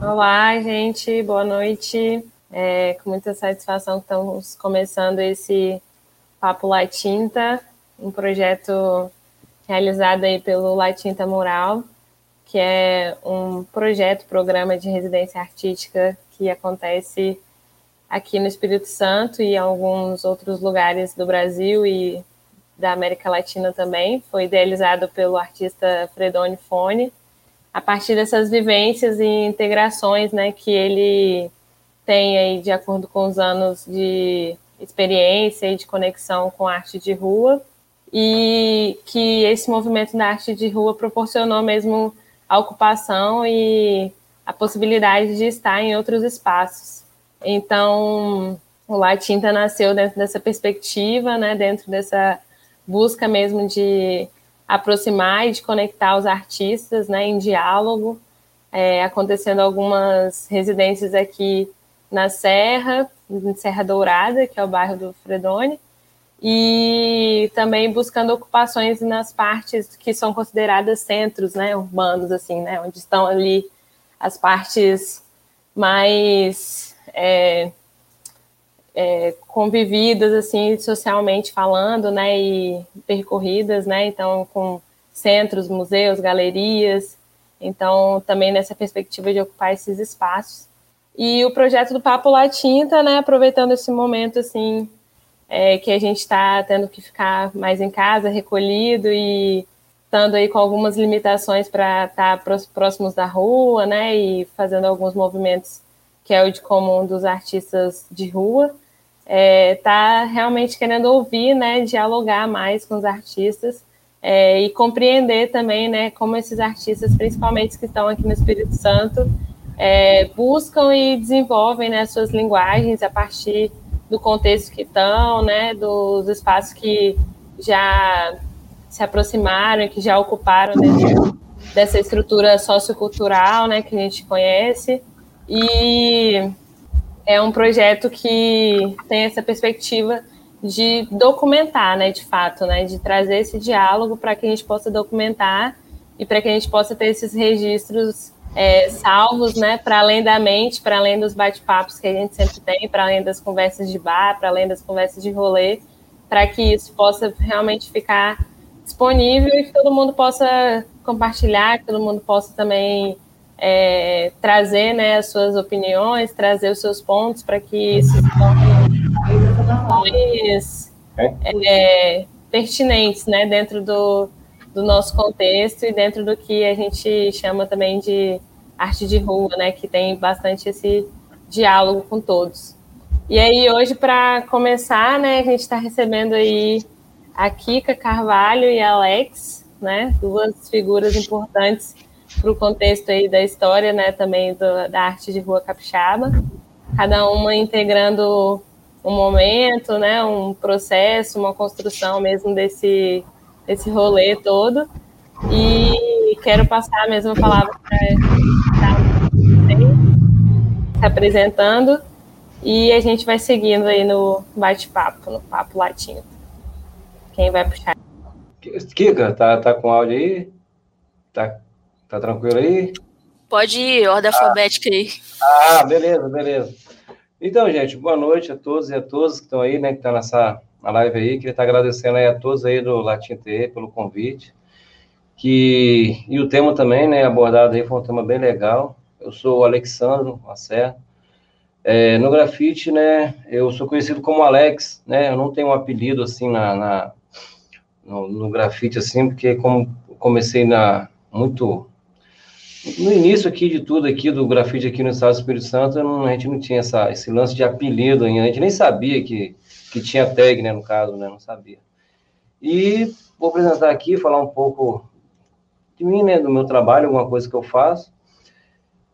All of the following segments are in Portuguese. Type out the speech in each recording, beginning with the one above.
Olá, gente, boa noite. É, com muita satisfação estamos começando esse Papo Latinta, um projeto realizado aí pelo Latinta Mural, que é um projeto, programa de residência artística que acontece aqui no Espírito Santo e em alguns outros lugares do Brasil e da América Latina também. Foi idealizado pelo artista Fredone Fone, a partir dessas vivências e integrações né, que ele tem aí de acordo com os anos de experiência e de conexão com a arte de rua, e que esse movimento da arte de rua proporcionou mesmo a ocupação e a possibilidade de estar em outros espaços. Então, o La Tinta nasceu dentro dessa perspectiva, né, dentro dessa busca mesmo de aproximar e de conectar os artistas né, em diálogo, é, acontecendo algumas residências aqui na Serra, em Serra Dourada, que é o bairro do Fredone, e também buscando ocupações nas partes que são consideradas centros né, urbanos, assim, né, onde estão ali as partes mais é, é, convividas assim socialmente falando, né, e percorridas, né, então com centros, museus, galerias, então também nessa perspectiva de ocupar esses espaços. E o projeto do Papo Latinta, né, aproveitando esse momento assim é, que a gente está tendo que ficar mais em casa, recolhido e estando aí com algumas limitações para estar tá próximos da rua, né, e fazendo alguns movimentos que é o de comum dos artistas de rua está é, realmente querendo ouvir, né, dialogar mais com os artistas é, e compreender também, né, como esses artistas, principalmente que estão aqui no Espírito Santo, é, buscam e desenvolvem né, suas linguagens a partir do contexto que estão, né, dos espaços que já se aproximaram, que já ocuparam desse, dessa estrutura sociocultural, né, que a gente conhece. E é um projeto que tem essa perspectiva de documentar, né, de fato, né, de trazer esse diálogo para que a gente possa documentar e para que a gente possa ter esses registros é, salvos, né, para além da mente, para além dos bate-papos que a gente sempre tem, para além das conversas de bar, para além das conversas de rolê, para que isso possa realmente ficar disponível e que todo mundo possa compartilhar, que todo mundo possa também é, trazer né, as suas opiniões, trazer os seus pontos para que isso se é, pertinentes né, dentro do, do nosso contexto e dentro do que a gente chama também de arte de rua, né, que tem bastante esse diálogo com todos. E aí, hoje, para começar, né, a gente está recebendo aí a Kika Carvalho e a Alex, né, duas figuras importantes para o contexto aí da história, né, também do, da arte de rua capixaba, cada uma integrando um momento, né, um processo, uma construção mesmo desse, desse rolê todo. E quero passar a mesma palavra para estar se apresentando e a gente vai seguindo aí no bate-papo, no papo latino. Quem vai puxar? Kika, tá, tá com áudio aí? Tá Tá tranquilo aí? Pode ir, ordem ah. alfabética aí. Ah, beleza, beleza. Então, gente, boa noite a todos e a todas que estão aí, né, que estão nessa na live aí. Queria estar agradecendo aí a todos aí do Latim TE pelo convite. Que, e o tema também, né, abordado aí foi um tema bem legal. Eu sou o Alexandro Lacerda. É, no grafite, né, eu sou conhecido como Alex, né, eu não tenho um apelido, assim, na, na no, no grafite, assim, porque como comecei na, muito no início aqui de tudo aqui do grafite aqui no Estado do Espírito Santo, não, a gente não tinha essa, esse lance de apelido ainda, a gente nem sabia que, que tinha tag, né, no caso, né, não sabia. E vou apresentar aqui, falar um pouco de mim, né, do meu trabalho, alguma coisa que eu faço.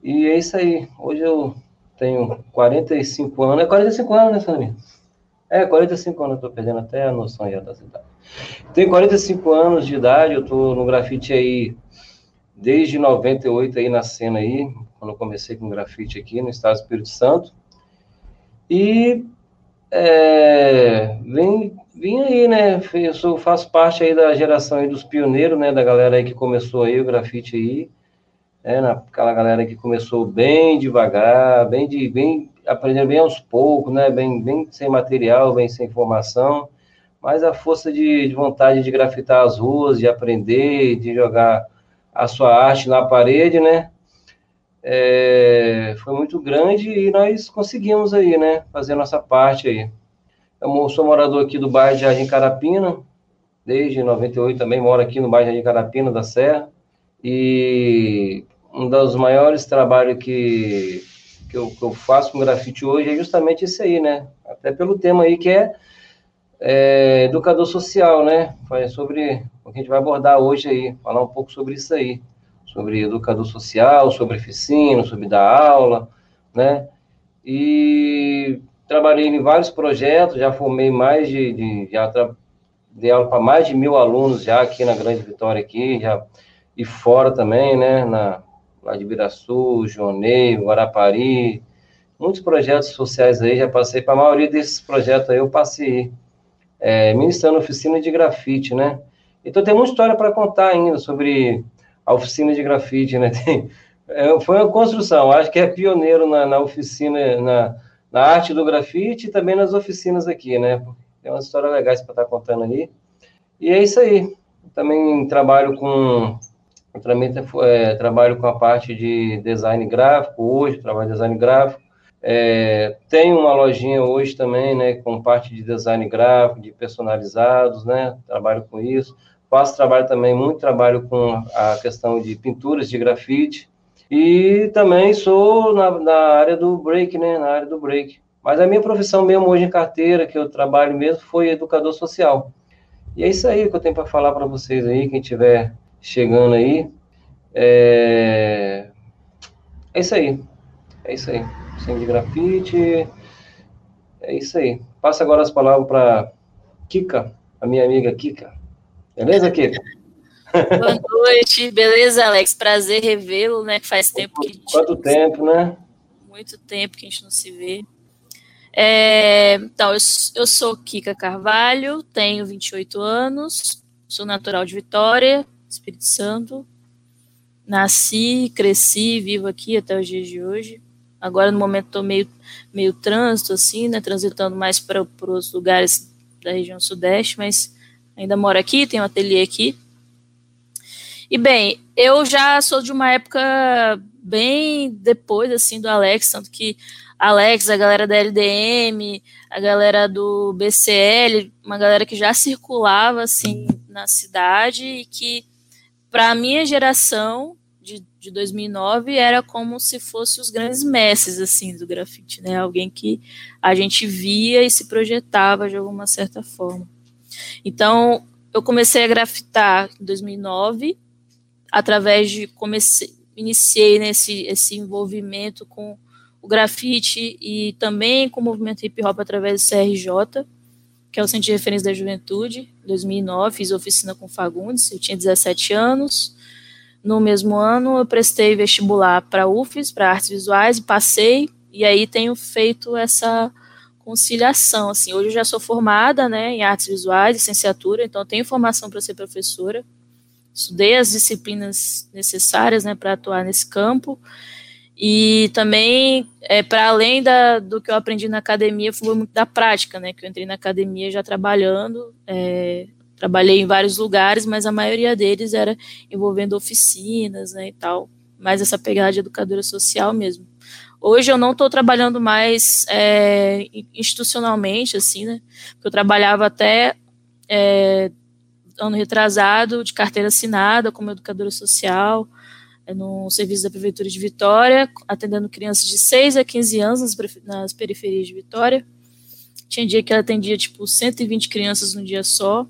E é isso aí. Hoje eu tenho 45 anos. É 45 anos, né, Sandrinha? É, 45 anos, eu tô perdendo até a noção aí da cidade. Tenho 45 anos de idade, eu tô no grafite aí desde 98 aí na cena aí, quando eu comecei com grafite aqui no estado do Espírito Santo. E é, vem, vim aí, né? Eu sou, faço parte aí da geração aí dos pioneiros, né? Da galera aí que começou aí o grafite aí. né, naquela galera que começou bem devagar, bem, de, bem aprendendo bem aos poucos, né, bem, bem sem material, bem sem informação, mas a força de, de vontade de grafitar as ruas, de aprender, de jogar a sua arte na parede, né, é, foi muito grande e nós conseguimos aí, né, fazer a nossa parte aí. Eu sou morador aqui do bairro de Jardim Carapina, desde 98 também moro aqui no bairro de Jardim Carapina da Serra, e um dos maiores trabalhos que, que, eu, que eu faço com grafite hoje é justamente esse aí, né, até pelo tema aí que é, é educador social, né, sobre o que a gente vai abordar hoje aí, falar um pouco sobre isso aí sobre educador social, sobre oficina, sobre dar aula, né? E trabalhei em vários projetos, já formei mais de, de já dei aula para mais de mil alunos já aqui na Grande Vitória aqui, já e fora também, né? Na lá de Biraçu, Joneio, Guarapari, muitos projetos sociais aí, já passei para a maioria desses projetos aí, eu passei é, ministrando oficina de grafite, né? Então tem muita história para contar ainda sobre a oficina de grafite, né? Tem, é, foi uma construção, acho que é pioneiro na, na oficina, na, na, arte do grafite e também nas oficinas aqui, né? Tem uma história legal para estar contando ali. E é isso aí. também trabalho com também é, trabalho com a parte de design gráfico hoje, trabalho design gráfico. É, tenho uma lojinha hoje também, né, com parte de design gráfico, de personalizados, né, trabalho com isso. Faço trabalho também, muito trabalho com a questão de pinturas de grafite. E também sou na, na área do break, né? Na área do break. Mas a minha profissão mesmo hoje em carteira, que eu trabalho mesmo, foi educador social. E é isso aí que eu tenho para falar para vocês aí, quem estiver chegando aí. É... é isso aí. É isso aí. Sem de grafite. É isso aí. Passa agora as palavras para Kika, a minha amiga Kika. Beleza, Kika? Boa noite, beleza, Alex? Prazer revê-lo, né? Faz tempo que a gente. Quanto tempo, né? Muito tempo que a gente não se vê. É, então, eu, eu sou Kika Carvalho, tenho 28 anos, sou natural de Vitória, Espírito Santo. Nasci, cresci, vivo aqui até os dias de hoje. Agora, no momento, estou meio, meio trânsito, assim, né? Transitando mais para os lugares da região sudeste, mas ainda moro aqui, tenho um ateliê aqui. E bem, eu já sou de uma época bem depois assim do Alex, tanto que Alex, a galera da LDM, a galera do BCL, uma galera que já circulava assim na cidade e que para a minha geração de, de 2009 era como se fosse os grandes mestres assim do grafite, né? Alguém que a gente via e se projetava de alguma certa forma. Então, eu comecei a grafitar em 2009, através de comecei, iniciei nesse esse envolvimento com o grafite e também com o movimento hip hop através do CRJ, que é o Centro de Referência da Juventude, 2009, fiz oficina com Fagundes, eu tinha 17 anos. No mesmo ano, eu prestei vestibular para UFES, para artes visuais, e passei, e aí tenho feito essa conciliação, assim, hoje eu já sou formada, né, em artes visuais, licenciatura, então tenho formação para ser professora, estudei as disciplinas necessárias, né, para atuar nesse campo, e também, é, para além da, do que eu aprendi na academia, foi muito da prática, né, que eu entrei na academia já trabalhando, é, trabalhei em vários lugares, mas a maioria deles era envolvendo oficinas, né, e tal, mais essa pegada de educadora social mesmo. Hoje eu não estou trabalhando mais é, institucionalmente, assim, né? Porque eu trabalhava até é, ano retrasado de carteira assinada como educadora social é, no serviço da Prefeitura de Vitória, atendendo crianças de 6 a 15 anos nas, nas periferias de Vitória. Tinha dia que ela atendia, tipo, 120 crianças no dia só.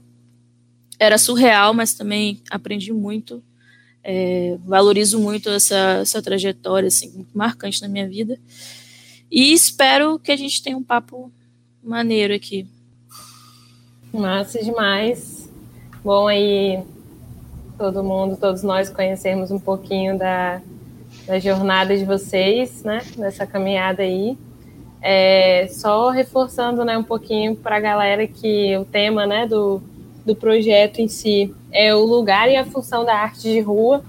Era surreal, mas também aprendi muito é, valorizo muito essa, essa trajetória, assim, muito marcante na minha vida. E espero que a gente tenha um papo maneiro aqui. Massa demais. Bom aí todo mundo, todos nós conhecermos um pouquinho da, da jornada de vocês, né? Nessa caminhada aí. É, só reforçando né, um pouquinho para a galera que o tema né, do, do projeto em si é o lugar e a função da arte de rua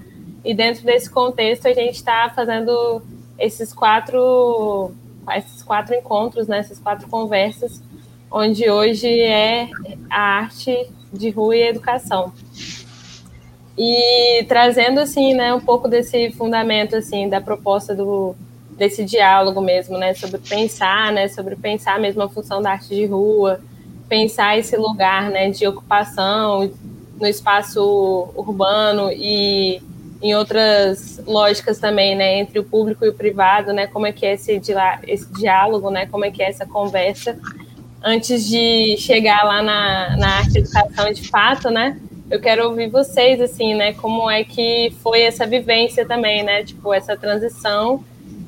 E dentro desse contexto, a gente está fazendo esses quatro, esses quatro encontros, né, essas quatro conversas, onde hoje é a arte de rua e educação. E trazendo assim, né, um pouco desse fundamento assim da proposta do desse diálogo mesmo, né, sobre pensar, né, sobre pensar mesmo a função da arte de rua, pensar esse lugar, né, de ocupação no espaço urbano e em outras lógicas também, né, entre o público e o privado, né, como é que é esse, esse diálogo, né, como é que é essa conversa. Antes de chegar lá na, na arte educação de fato, né, eu quero ouvir vocês, assim, né, como é que foi essa vivência também, né, tipo, essa transição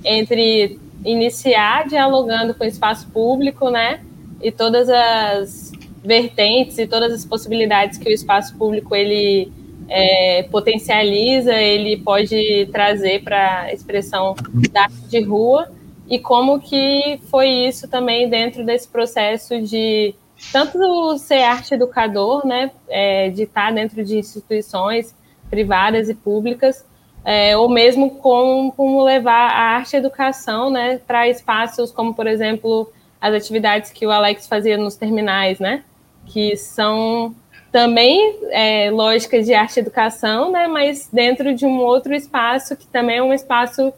entre iniciar dialogando com o espaço público, né, e todas as vertentes e todas as possibilidades que o espaço público ele é, potencializa, ele pode trazer para a expressão da arte de rua. E como que foi isso também dentro desse processo de tanto ser arte educador, né, é, de estar dentro de instituições privadas e públicas, é, ou mesmo como, como levar a arte educação, né, para espaços como, por exemplo, as atividades que o Alex fazia nos terminais, né, que são também é, lógicas de arte educação, né, mas dentro de um outro espaço que também é um espaço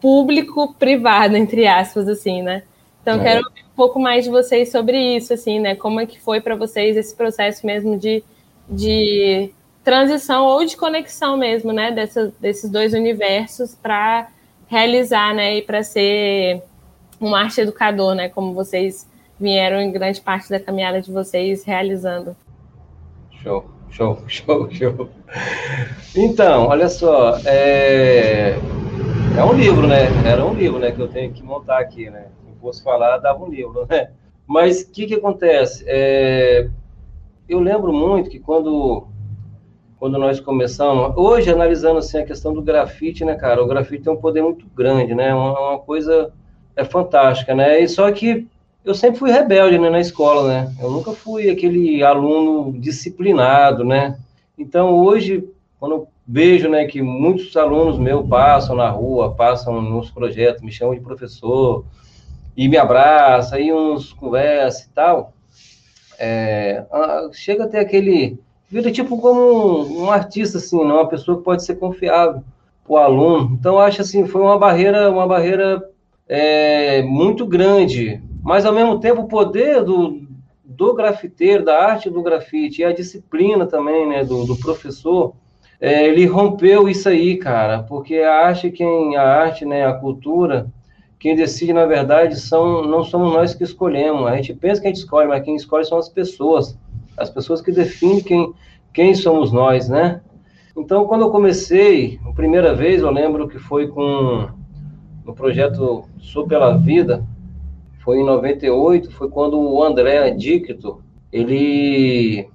público-privado, entre aspas, assim, né. Então, é. quero ouvir um pouco mais de vocês sobre isso, assim, né, como é que foi para vocês esse processo mesmo de, de transição ou de conexão mesmo, né, dessa, desses dois universos para realizar, né, e para ser um arte educador, né, como vocês vieram em grande parte da caminhada de vocês realizando. Show, show, show, show. Então, olha só, é, é um livro, né? Era um livro, né, que eu tenho que montar aqui, né? Se fosse falar, dava um livro, né? Mas o que que acontece? É, eu lembro muito que quando quando nós começamos. Hoje, analisando assim, a questão do grafite, né, cara? O grafite tem um poder muito grande, né? Uma, uma coisa é fantástica, né? E só que eu sempre fui rebelde né, na escola, né? Eu nunca fui aquele aluno disciplinado, né? Então, hoje, quando eu vejo né, que muitos alunos meus passam na rua, passam nos projetos, me chamam de professor, e me abraçam, aí uns conversam e tal, é, chega até aquele vira tipo como um, um artista, assim, não? Né? uma pessoa que pode ser confiável o aluno. Então, acho assim, foi uma barreira, uma barreira é, muito grande, mas ao mesmo tempo o poder do, do grafiteiro, da arte do grafite e a disciplina também, né, do, do professor, é, ele rompeu isso aí, cara, porque a arte, quem, a arte, né, a cultura, quem decide, na verdade, são, não somos nós que escolhemos. A gente pensa que a gente escolhe, mas quem escolhe são as pessoas as pessoas que definem quem, quem somos nós, né? Então, quando eu comecei, a primeira vez, eu lembro que foi com o projeto Sou pela Vida, foi em 98, foi quando o André Dicto, ele,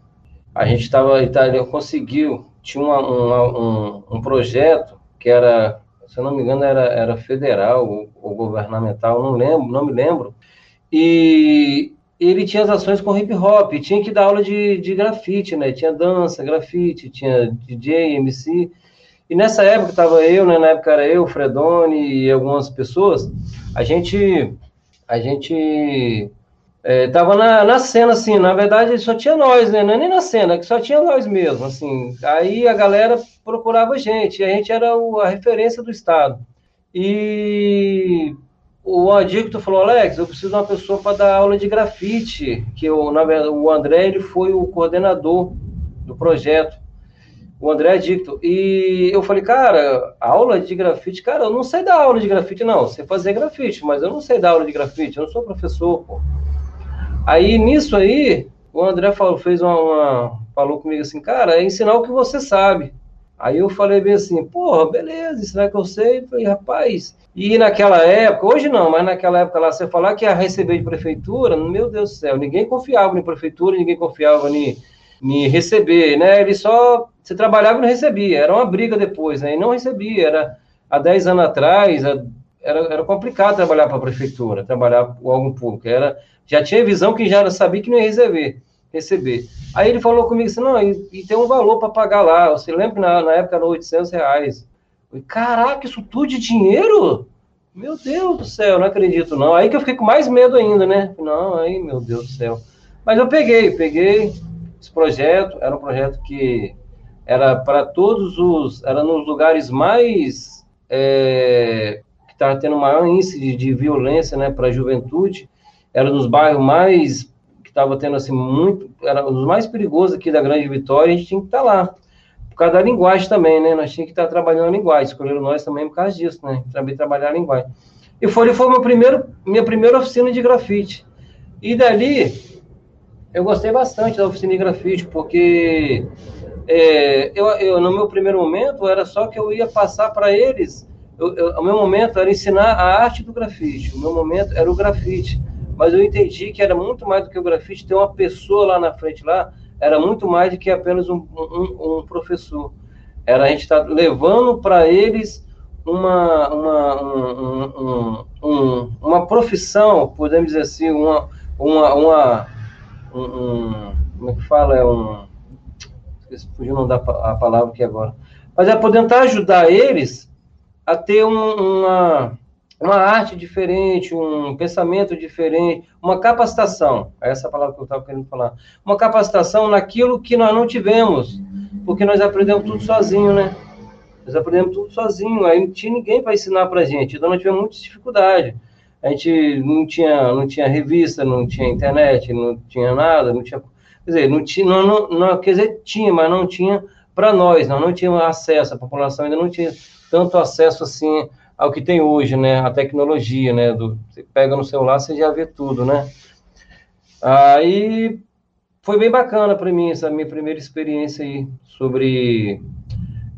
a gente estava, ele conseguiu, tinha uma, uma, um, um projeto que era, se eu não me engano, era, era federal ou, ou governamental, não lembro, não me lembro, e ele tinha as ações com hip hop, tinha que dar aula de, de grafite, né? Tinha dança, grafite, tinha DJ, MC. E nessa época estava eu, né? Na época era eu, Fredone e algumas pessoas. A gente, a gente é, na, na cena, assim. Na verdade, só tinha nós, né? Não é nem na cena, que só tinha nós mesmo, assim. Aí a galera procurava a gente. A gente era o, a referência do estado. E o Adicto falou, Alex, eu preciso de uma pessoa para dar aula de grafite, que eu, na verdade, o André ele foi o coordenador do projeto, o André Adicto. E eu falei, cara, aula de grafite, cara, eu não sei dar aula de grafite, não. Sei fazer grafite, mas eu não sei dar aula de grafite, eu não sou professor, pô. Aí, nisso aí, o André falou, fez uma, uma falou comigo assim, cara, é ensinar o que você sabe. Aí eu falei bem assim, porra, beleza, ensinar que eu sei. Falei, rapaz, e naquela época, hoje não, mas naquela época lá, você falar que ia receber de prefeitura, meu Deus do céu, ninguém confiava em prefeitura, ninguém confiava em, em receber, né? Ele só, você trabalhava e não recebia, era uma briga depois, né? E não recebia, era há 10 anos atrás, era, era complicado trabalhar para a prefeitura, trabalhar com algum público, era, já tinha visão que já sabia que não ia receber, receber. Aí ele falou comigo assim, não, e, e tem um valor para pagar lá, você lembra na, na época era 800 reais, Falei, caraca, isso tudo de dinheiro? Meu Deus do céu, não acredito não. Aí que eu fiquei com mais medo ainda, né? Não, aí, meu Deus do céu. Mas eu peguei, peguei esse projeto, era um projeto que era para todos os, era nos lugares mais, é, que estava tendo maior índice de, de violência, né, para a juventude, era nos bairros mais, que estava tendo, assim, muito, era os mais perigosos aqui da Grande Vitória, a gente tinha que estar tá lá por causa da linguagem também, né? Nós tínhamos que estar trabalhando a linguagem, escolheram nós também por causa disso, né? Também trabalhar a linguagem. E foi, foi meu primeiro, minha primeira oficina de grafite. E dali, eu gostei bastante da oficina de grafite, porque é, eu, eu, no meu primeiro momento era só que eu ia passar para eles. Eu, eu, o meu momento era ensinar a arte do grafite, o meu momento era o grafite. Mas eu entendi que era muito mais do que o grafite, ter uma pessoa lá na frente lá era muito mais do que apenas um, um, um professor. Era a gente estar tá levando para eles uma, uma, um, um, uma profissão, podemos dizer assim, uma, uma, uma um, como é que fala? É um, fugiu não dá a palavra aqui agora. Mas é poder tentar ajudar eles a ter uma, uma arte diferente, um pensamento diferente, uma capacitação. É essa palavra que eu estava querendo falar. Uma capacitação naquilo que nós não tivemos, porque nós aprendemos tudo sozinho, né? Nós aprendemos tudo sozinho, aí não tinha ninguém para ensinar para gente, então nós tivemos muita dificuldade. A gente não tinha, não tinha revista, não tinha internet, não tinha nada, não tinha. Quer dizer, não tinha, não, não, quer dizer, tinha, mas não tinha para nós, nós não tínhamos acesso, a população ainda não tinha tanto acesso assim ao que tem hoje, né? A tecnologia, né? Do, você pega no celular, você já vê tudo, né? Aí foi bem bacana para mim essa minha primeira experiência aí sobre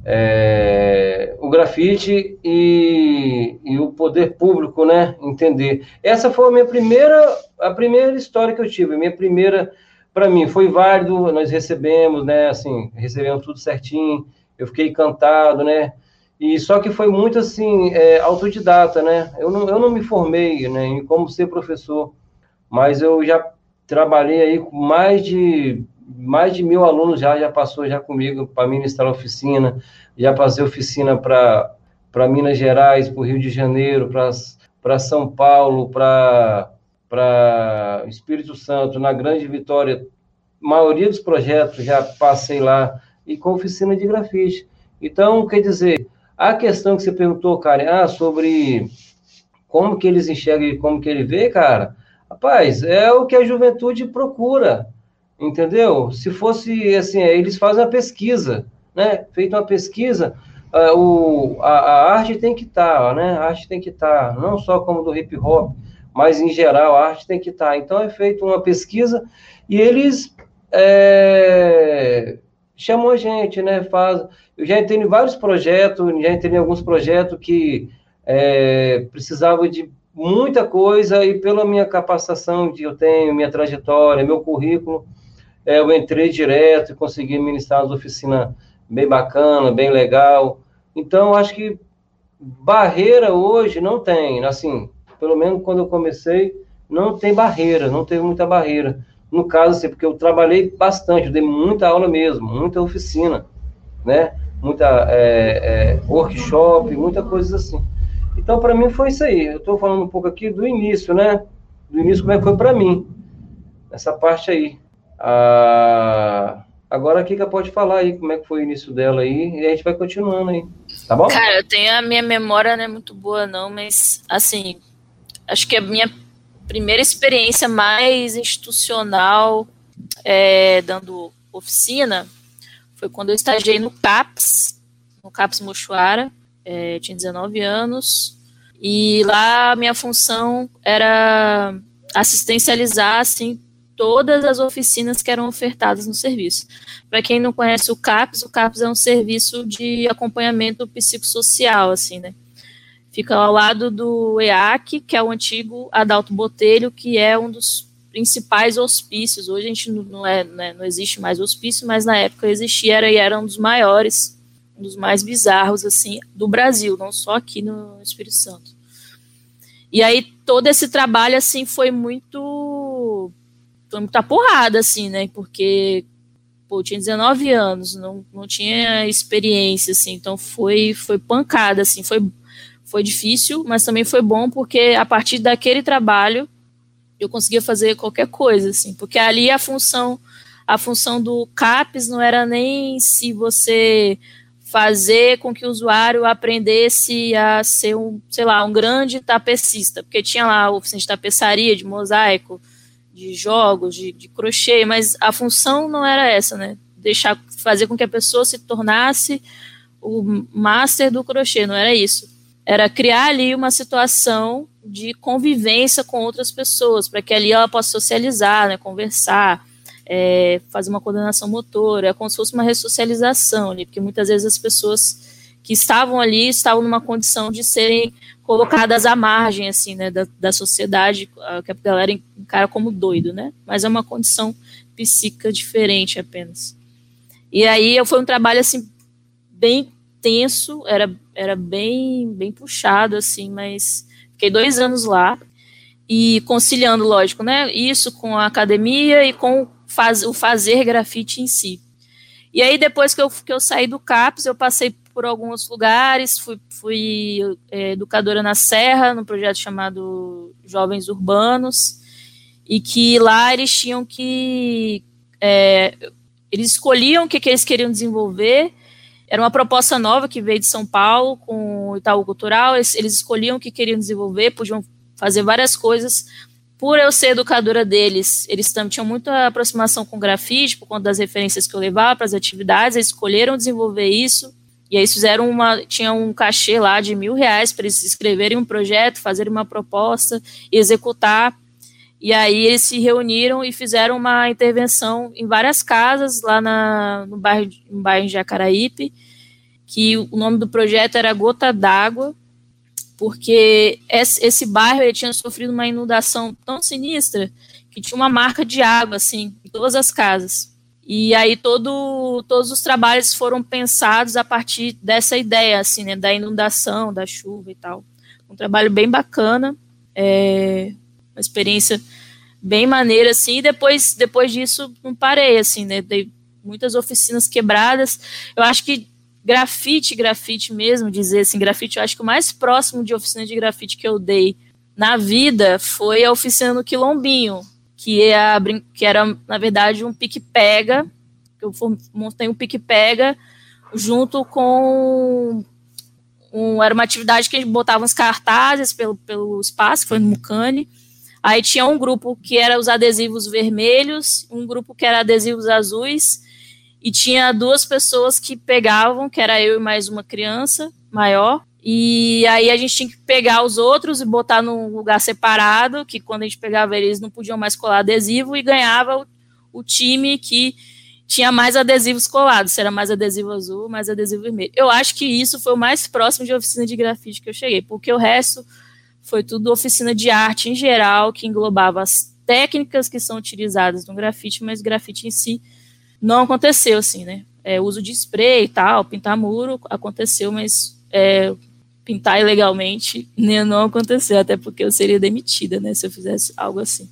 é, o grafite e, e, o poder público, né? Entender. Essa foi a minha primeira, a primeira história que eu tive, minha primeira, para mim, foi válido, nós recebemos, né? Assim, recebemos tudo certinho, eu fiquei encantado, né? E só que foi muito assim, é, autodidata, né? Eu não, eu não me formei né, em como ser professor, mas eu já trabalhei aí com mais de mais de mil alunos já já passou já comigo para ministrar oficina, já passei oficina para Minas Gerais, para o Rio de Janeiro, para São Paulo, para Espírito Santo, na Grande Vitória, maioria dos projetos já passei lá e com oficina de grafite. Então, quer dizer, a questão que você perguntou, cara, ah, sobre como que eles enxergam e como que ele vê, cara, rapaz, é o que a juventude procura, entendeu? Se fosse assim, eles fazem a pesquisa, né? Feita uma pesquisa, uh, o, a, a, arte tem que estar, tá, né? A arte tem que estar, tá, não só como do hip hop, mas em geral a arte tem que estar. Tá. Então é feita uma pesquisa e eles é, chamam a gente, né? Faz, eu já entrei em vários projetos, já entrei em alguns projetos que é, precisavam de muita coisa e pela minha capacitação que eu tenho, minha trajetória, meu currículo, é, eu entrei direto e consegui ministrar uma oficina bem bacana, bem legal. Então, acho que barreira hoje não tem, assim, pelo menos quando eu comecei, não tem barreira, não teve muita barreira. No caso, assim, porque eu trabalhei bastante, eu dei muita aula mesmo, muita oficina, né? Muita é, é, workshop, muita coisa assim. Então, para mim, foi isso aí. Eu estou falando um pouco aqui do início, né? Do início, como é que foi para mim, essa parte aí. Ah, agora a Kika pode falar aí como é que foi o início dela aí, e a gente vai continuando aí. Tá bom? Cara, eu tenho a minha memória, não é muito boa, não, mas assim, acho que a minha primeira experiência mais institucional é, dando oficina foi quando eu estagiei no CAPS, no CAPS Mochuara, é, tinha 19 anos, e lá a minha função era assistencializar, assim, todas as oficinas que eram ofertadas no serviço. Para quem não conhece o CAPS, o CAPS é um serviço de acompanhamento psicossocial, assim, né? Fica ao lado do EAC, que é o antigo Adalto Botelho, que é um dos principais hospícios. Hoje a gente não, é, né, não existe mais hospício, mas na época existia era, e era um dos maiores, um dos mais bizarros assim do Brasil, não só aqui no Espírito Santo. E aí todo esse trabalho assim foi muito foi muita porrada assim, né? Porque pô, tinha 19 anos, não, não tinha experiência, assim, então foi, foi pancada, assim, foi, foi difícil, mas também foi bom porque a partir daquele trabalho eu conseguia fazer qualquer coisa, assim, porque ali a função, a função do CAPES não era nem se você fazer com que o usuário aprendesse a ser um, sei lá, um grande tapecista, porque tinha lá a oficina de tapeçaria, de mosaico, de jogos, de, de crochê, mas a função não era essa, né? Deixar, fazer com que a pessoa se tornasse o master do crochê, não era isso. Era criar ali uma situação de convivência com outras pessoas, para que ali ela possa socializar, né, conversar, é, fazer uma coordenação motora, é como se fosse uma ressocialização ali, porque muitas vezes as pessoas que estavam ali estavam numa condição de serem colocadas à margem, assim, né, da, da sociedade, que a galera encara como doido, né, mas é uma condição psíquica diferente apenas. E aí foi um trabalho, assim, bem tenso, era, era bem, bem puxado, assim, mas fiquei dois anos lá, e conciliando, lógico, né, isso com a academia e com faz, o fazer grafite em si. E aí, depois que eu, que eu saí do CAPS, eu passei por alguns lugares, fui, fui é, educadora na Serra, num projeto chamado Jovens Urbanos, e que lá eles tinham que. É, eles escolhiam o que, que eles queriam desenvolver. Era uma proposta nova que veio de São Paulo com o Itaú Cultural. Eles, eles escolhiam o que queriam desenvolver, podiam fazer várias coisas, por eu ser educadora deles, eles tinham muita aproximação com grafite, por conta das referências que eu levava para as atividades, eles escolheram desenvolver isso, e aí fizeram uma, tinha um cachê lá de mil reais para eles escreverem um projeto, fazerem uma proposta executar, e aí eles se reuniram e fizeram uma intervenção em várias casas lá na, no bairro, no bairro Jacaraípe, que o nome do projeto era Gota d'Água, porque esse bairro ele tinha sofrido uma inundação tão sinistra que tinha uma marca de água assim em todas as casas. E aí todo, todos os trabalhos foram pensados a partir dessa ideia assim, né, da inundação, da chuva e tal. Um trabalho bem bacana, é, uma experiência bem maneira assim. E depois depois disso não parei assim, né, dei muitas oficinas quebradas. Eu acho que grafite, grafite mesmo, dizer assim, grafite, eu acho que o mais próximo de oficina de grafite que eu dei na vida foi a oficina no Quilombinho, que, é que era, na verdade, um pique-pega, eu montei um pique-pega junto com um, era uma atividade que a gente botava uns cartazes pelo, pelo espaço, foi no Mucane, aí tinha um grupo que era os adesivos vermelhos, um grupo que era adesivos azuis, e tinha duas pessoas que pegavam, que era eu e mais uma criança maior, e aí a gente tinha que pegar os outros e botar num lugar separado, que quando a gente pegava eles não podiam mais colar adesivo, e ganhava o, o time que tinha mais adesivos colados, se era mais adesivo azul, mais adesivo vermelho. Eu acho que isso foi o mais próximo de oficina de grafite que eu cheguei, porque o resto foi tudo oficina de arte em geral, que englobava as técnicas que são utilizadas no grafite, mas grafite em si não aconteceu, assim, né? É, uso de spray e tal, pintar muro aconteceu, mas é, pintar ilegalmente né, não aconteceu, até porque eu seria demitida, né, se eu fizesse algo assim.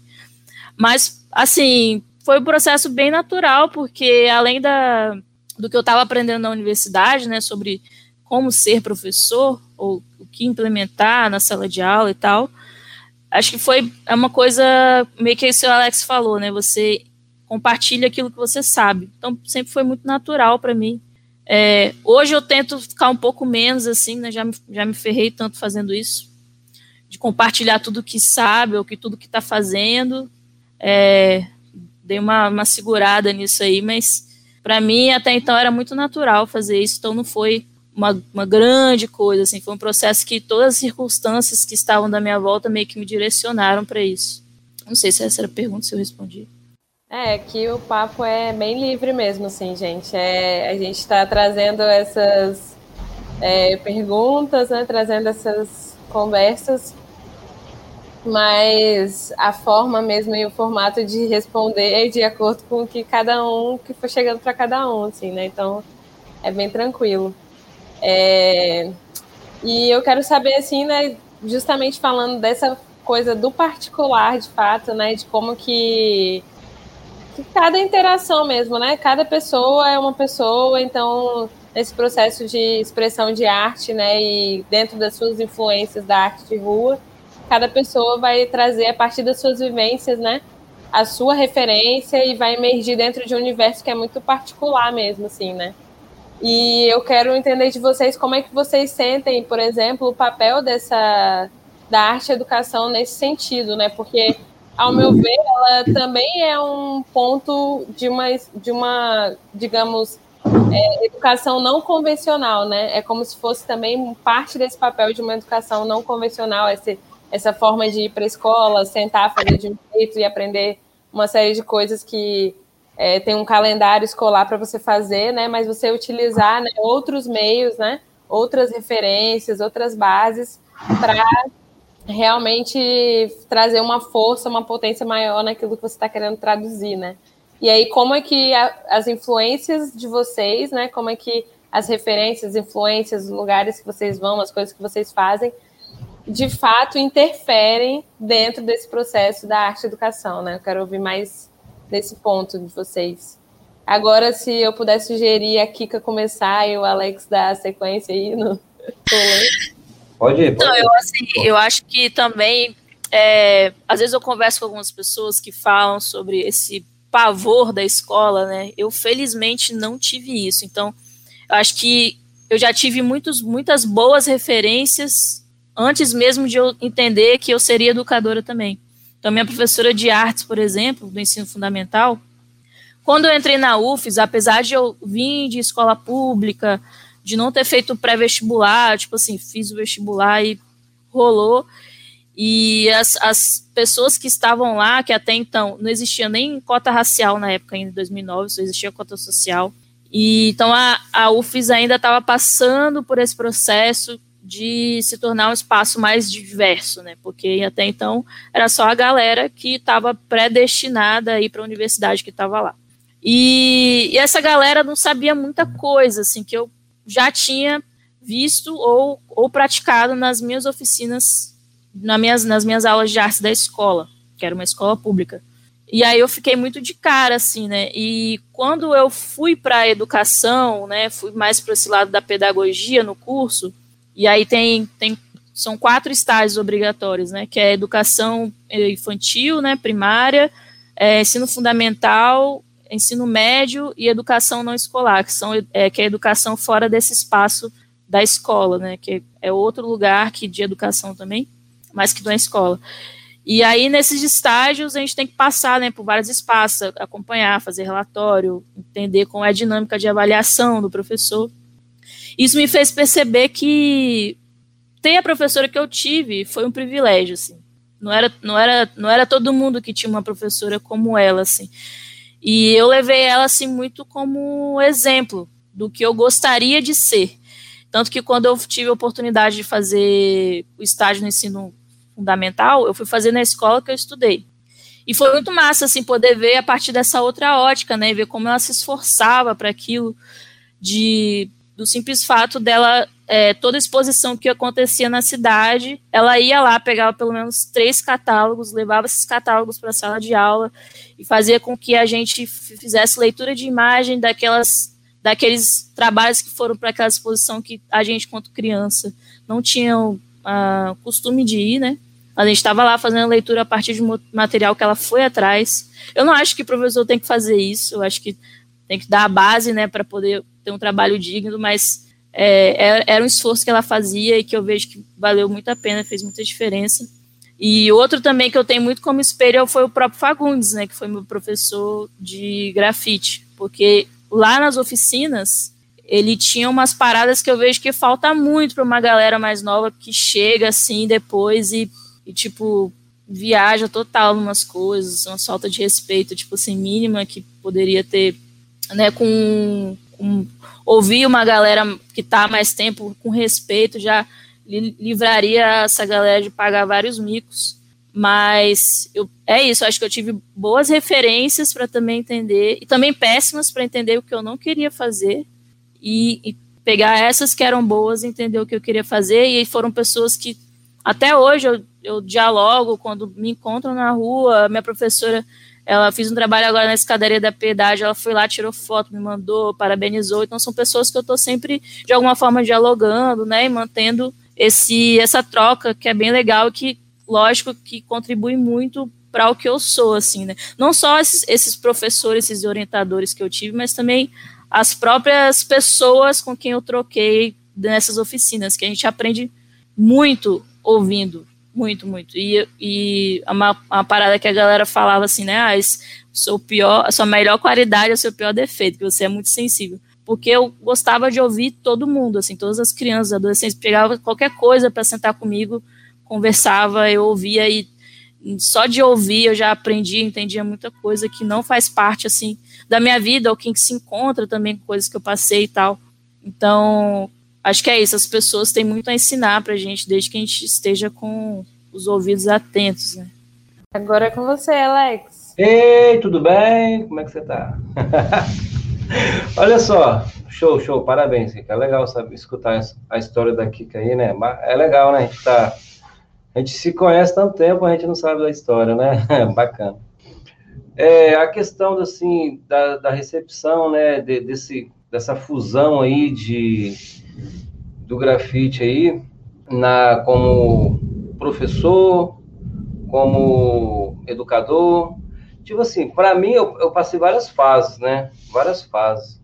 Mas, assim, foi um processo bem natural, porque além da, do que eu estava aprendendo na universidade, né, sobre como ser professor, ou o que implementar na sala de aula e tal, acho que foi é uma coisa meio que o Alex falou, né, você compartilha aquilo que você sabe. Então, sempre foi muito natural para mim. É, hoje eu tento ficar um pouco menos assim, né? Já me, já me ferrei tanto fazendo isso, de compartilhar tudo que sabe ou que tudo que está fazendo. É, dei uma, uma segurada nisso aí, mas para mim até então era muito natural fazer isso, então não foi uma, uma grande coisa, assim, foi um processo que todas as circunstâncias que estavam da minha volta meio que me direcionaram para isso. Não sei se essa era a pergunta, se eu respondi. É, que o papo é bem livre mesmo, assim, gente. É, a gente está trazendo essas é, perguntas, né, trazendo essas conversas, mas a forma mesmo e o formato de responder é de acordo com o que cada um, que for chegando para cada um, assim, né? Então, é bem tranquilo. É, e eu quero saber, assim, né, justamente falando dessa coisa do particular, de fato, né, de como que cada interação mesmo, né? Cada pessoa é uma pessoa, então nesse processo de expressão de arte, né? E dentro das suas influências da arte de rua, cada pessoa vai trazer a partir das suas vivências, né? A sua referência e vai emergir dentro de um universo que é muito particular mesmo, assim, né? E eu quero entender de vocês como é que vocês sentem, por exemplo, o papel dessa da arte educação nesse sentido, né? Porque ao meu ver, ela também é um ponto de uma, de uma digamos, é, educação não convencional, né? É como se fosse também parte desse papel de uma educação não convencional, esse, essa forma de ir para a escola, sentar, fazer de um jeito e aprender uma série de coisas que é, tem um calendário escolar para você fazer, né? Mas você utilizar né, outros meios, né? Outras referências, outras bases para realmente trazer uma força, uma potência maior naquilo que você está querendo traduzir, né? E aí, como é que a, as influências de vocês, né? Como é que as referências, influências, os lugares que vocês vão, as coisas que vocês fazem, de fato interferem dentro desse processo da arte educação, né? Eu quero ouvir mais desse ponto de vocês. Agora, se eu pudesse sugerir a Kika começar e o Alex dar a sequência aí no. Pode. Pode Não, eu, assim, eu acho que também, é, às vezes eu converso com algumas pessoas que falam sobre esse pavor da escola, né? Eu felizmente não tive isso. Então, eu acho que eu já tive muitos, muitas boas referências antes mesmo de eu entender que eu seria educadora também. Então, minha professora de artes, por exemplo, do ensino fundamental, quando eu entrei na UFES, apesar de eu vir de escola pública, de não ter feito pré-vestibular, tipo assim, fiz o vestibular e rolou. E as, as pessoas que estavam lá, que até então não existia nem cota racial na época, em 2009, só existia cota social. E então a, a UFES ainda estava passando por esse processo de se tornar um espaço mais diverso, né? Porque até então era só a galera que estava predestinada a ir para a universidade que estava lá. E, e, essa galera não sabia muita coisa, assim, que eu já tinha visto ou, ou praticado nas minhas oficinas, nas minhas, nas minhas aulas de artes da escola, que era uma escola pública. E aí eu fiquei muito de cara, assim, né? E quando eu fui para a educação, né, fui mais para esse lado da pedagogia no curso, e aí tem, tem são quatro estágios obrigatórios, né? Que é educação infantil, né, primária, é, ensino fundamental, ensino médio e educação não escolar, que, são, é, que é a educação fora desse espaço da escola, né, que é outro lugar que de educação também, mas que não é escola. E aí, nesses estágios, a gente tem que passar né, por vários espaços, acompanhar, fazer relatório, entender como é a dinâmica de avaliação do professor. Isso me fez perceber que ter a professora que eu tive foi um privilégio, assim. Não era, não era, não era todo mundo que tinha uma professora como ela, assim. E eu levei ela assim muito como exemplo do que eu gostaria de ser. Tanto que quando eu tive a oportunidade de fazer o estágio no ensino fundamental, eu fui fazer na escola que eu estudei. E foi muito massa assim poder ver a partir dessa outra ótica, né, ver como ela se esforçava para aquilo de do simples fato dela é, toda exposição que acontecia na cidade, ela ia lá, pegava pelo menos três catálogos, levava esses catálogos para a sala de aula e fazia com que a gente fizesse leitura de imagem daquelas, daqueles trabalhos que foram para aquela exposição que a gente, quanto criança, não tinha o uh, costume de ir, né? A gente estava lá fazendo leitura a partir de material que ela foi atrás. Eu não acho que o professor tem que fazer isso, eu acho que tem que dar a base, né, para poder ter um trabalho digno, mas é, era um esforço que ela fazia e que eu vejo que valeu muito a pena, fez muita diferença. E outro também que eu tenho muito como espelho foi o próprio Fagundes, né, que foi meu professor de grafite, porque lá nas oficinas ele tinha umas paradas que eu vejo que falta muito para uma galera mais nova que chega assim depois e, e tipo viaja total umas coisas, uma falta de respeito, tipo assim, mínima que poderia ter, né, com ouvir uma galera que está mais tempo com respeito já livraria essa galera de pagar vários micos. Mas eu, é isso, acho que eu tive boas referências para também entender, e também péssimas para entender o que eu não queria fazer, e, e, pegar essas que eram boas, entender o que eu queria fazer, e foram pessoas que até hoje eu, eu dialogo quando me encontro na rua, minha professora ela fez um trabalho agora na escadaria da piedade, ela foi lá, tirou foto, me mandou, parabenizou. Então são pessoas que eu estou sempre de alguma forma dialogando, né, e mantendo esse essa troca que é bem legal, que lógico que contribui muito para o que eu sou, assim, né? Não só esses, esses professores, esses orientadores que eu tive, mas também as próprias pessoas com quem eu troquei nessas oficinas, que a gente aprende muito ouvindo, muito, muito. E, e uma, uma parada que a galera falava assim, né? Ah, seu pior, a sua melhor qualidade é o seu pior defeito, que você é muito sensível. Porque eu gostava de ouvir todo mundo, assim, todas as crianças, adolescentes, pegavam qualquer coisa para sentar comigo, conversava, eu ouvia e só de ouvir eu já aprendi, entendia muita coisa que não faz parte, assim, da minha vida, ou quem que se encontra também com coisas que eu passei e tal. Então, acho que é isso, as pessoas têm muito a ensinar pra gente, desde que a gente esteja com os ouvidos atentos, né? Agora é com você, Alex. Ei, tudo bem? Como é que você tá? Olha só, show, show, parabéns, Kika. É legal saber, escutar a história da Kika aí, né? É legal, né? A gente, tá, a gente se conhece tanto tempo, a gente não sabe da história, né? Bacana. É, a questão, assim, da, da recepção, né, de, desse, dessa fusão aí de, do grafite aí, na, como professor, como educador. Tipo assim, para mim, eu, eu, passei várias fases, né? Várias fases.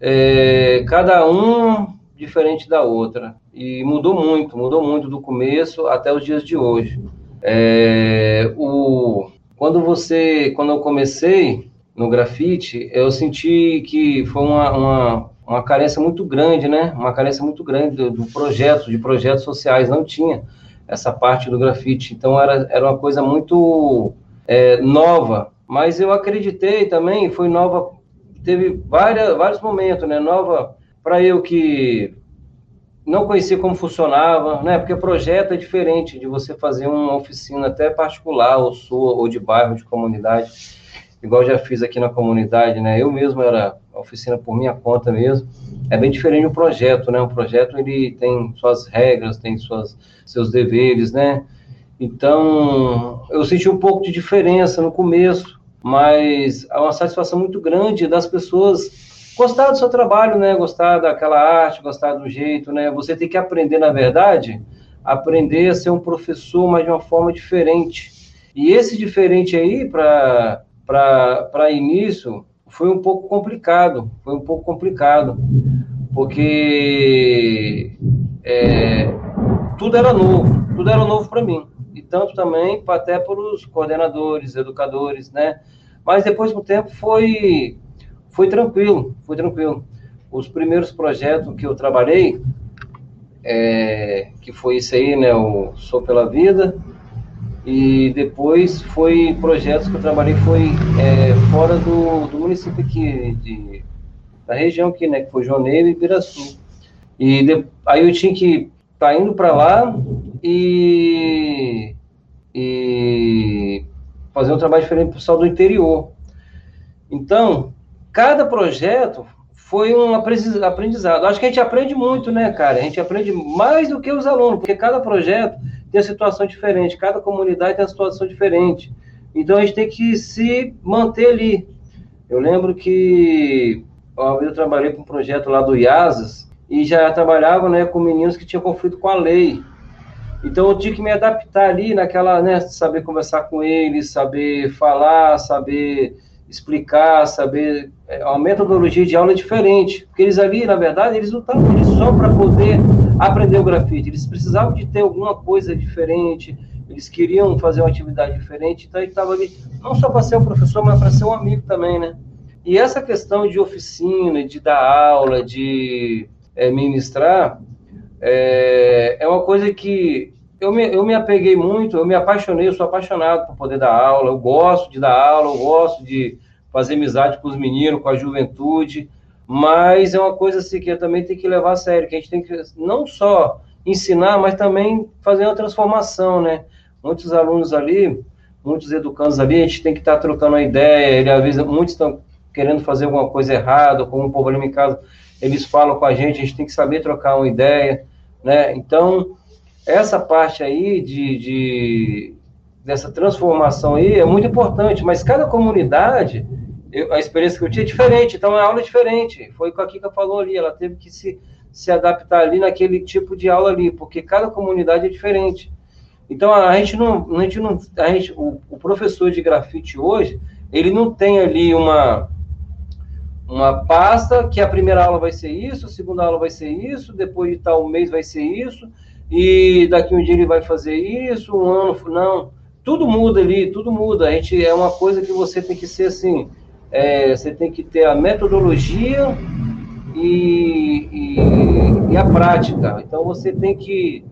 É, cada um diferente da outra. E mudou muito, mudou muito do começo até os dias de hoje. É, o, quando você, quando eu comecei no grafite, eu senti que foi uma, uma uma carência muito grande, né? Uma carência muito grande do, do, projeto, de projetos sociais. Não tinha essa parte do grafite. Então, era, era uma coisa muito é, nova. Mas eu acreditei também, foi nova, teve várias, vários momentos, né? Nova para eu que não conhecia como funcionava, né? Porque projeto é diferente de você fazer uma oficina até particular, ou sua, ou de bairro, de comunidade igual já fiz aqui na comunidade, né? Eu mesmo era oficina por minha conta mesmo. É bem diferente do projeto, né? Um projeto ele tem suas regras, tem suas seus deveres, né? Então, eu senti um pouco de diferença no começo, mas há uma satisfação muito grande das pessoas gostar do seu trabalho, né? Gostar daquela arte, gostar do jeito, né? Você tem que aprender, na verdade, aprender a ser um professor, mas de uma forma diferente. E esse diferente aí, para para início foi um pouco complicado, foi um pouco complicado, porque é, tudo era novo, tudo era novo para mim, e tanto também até para os coordenadores, educadores, né? Mas depois do tempo foi, foi tranquilo, foi tranquilo. Os primeiros projetos que eu trabalhei, é, que foi isso aí, né, o Sou Pela Vida, e depois foi projetos que eu trabalhei foi é, fora do, do município aqui, de, da região aqui, né, que foi Joneiro e Ibiraçu. E de, aí eu tinha que tá indo para lá e, e fazer um trabalho diferente para o pessoal do interior. Então, cada projeto foi um aprendizado. Acho que a gente aprende muito, né, cara? A gente aprende mais do que os alunos, porque cada projeto tem uma situação diferente, cada comunidade tem uma situação diferente. Então a gente tem que se manter ali. Eu lembro que eu trabalhei com um projeto lá do IASAS e já trabalhava né, com meninos que tinham conflito com a lei. Então eu tinha que me adaptar ali naquela, né, saber conversar com eles, saber falar, saber explicar, saber é uma metodologia de aula diferente, porque eles ali, na verdade, eles não estavam ali só para poder aprender o grafite, eles precisavam de ter alguma coisa diferente, eles queriam fazer uma atividade diferente, então ele estava ali não só para ser um professor, mas para ser um amigo também, né? E essa questão de oficina, de dar aula, de é, ministrar, é, é uma coisa que eu me, eu me apeguei muito, eu me apaixonei, eu sou apaixonado por poder dar aula, eu gosto de dar aula, eu gosto de fazer amizade com os meninos, com a juventude, mas é uma coisa assim que eu também tenho que levar a sério, que a gente tem que não só ensinar, mas também fazer uma transformação, né? Muitos alunos ali, muitos educandos ali, a gente tem que estar tá trocando uma ideia, ele avisa, muitos estão querendo fazer alguma coisa errada, com um problema em casa, eles falam com a gente, a gente tem que saber trocar uma ideia, né? Então, essa parte aí de, de, dessa transformação aí é muito importante, mas cada comunidade, eu, a experiência que eu tinha é diferente, então é aula diferente. Foi o que a Kika falou ali, ela teve que se, se adaptar ali naquele tipo de aula ali, porque cada comunidade é diferente. Então a gente não, a gente não, a gente, o, o professor de grafite hoje, ele não tem ali uma uma pasta que a primeira aula vai ser isso, a segunda aula vai ser isso, depois de tal mês vai ser isso, e daqui um dia ele vai fazer isso, um ano, não. Tudo muda ali, tudo muda. A gente é uma coisa que você tem que ser assim, é, você tem que ter a metodologia e, e, e a prática. Então você tem que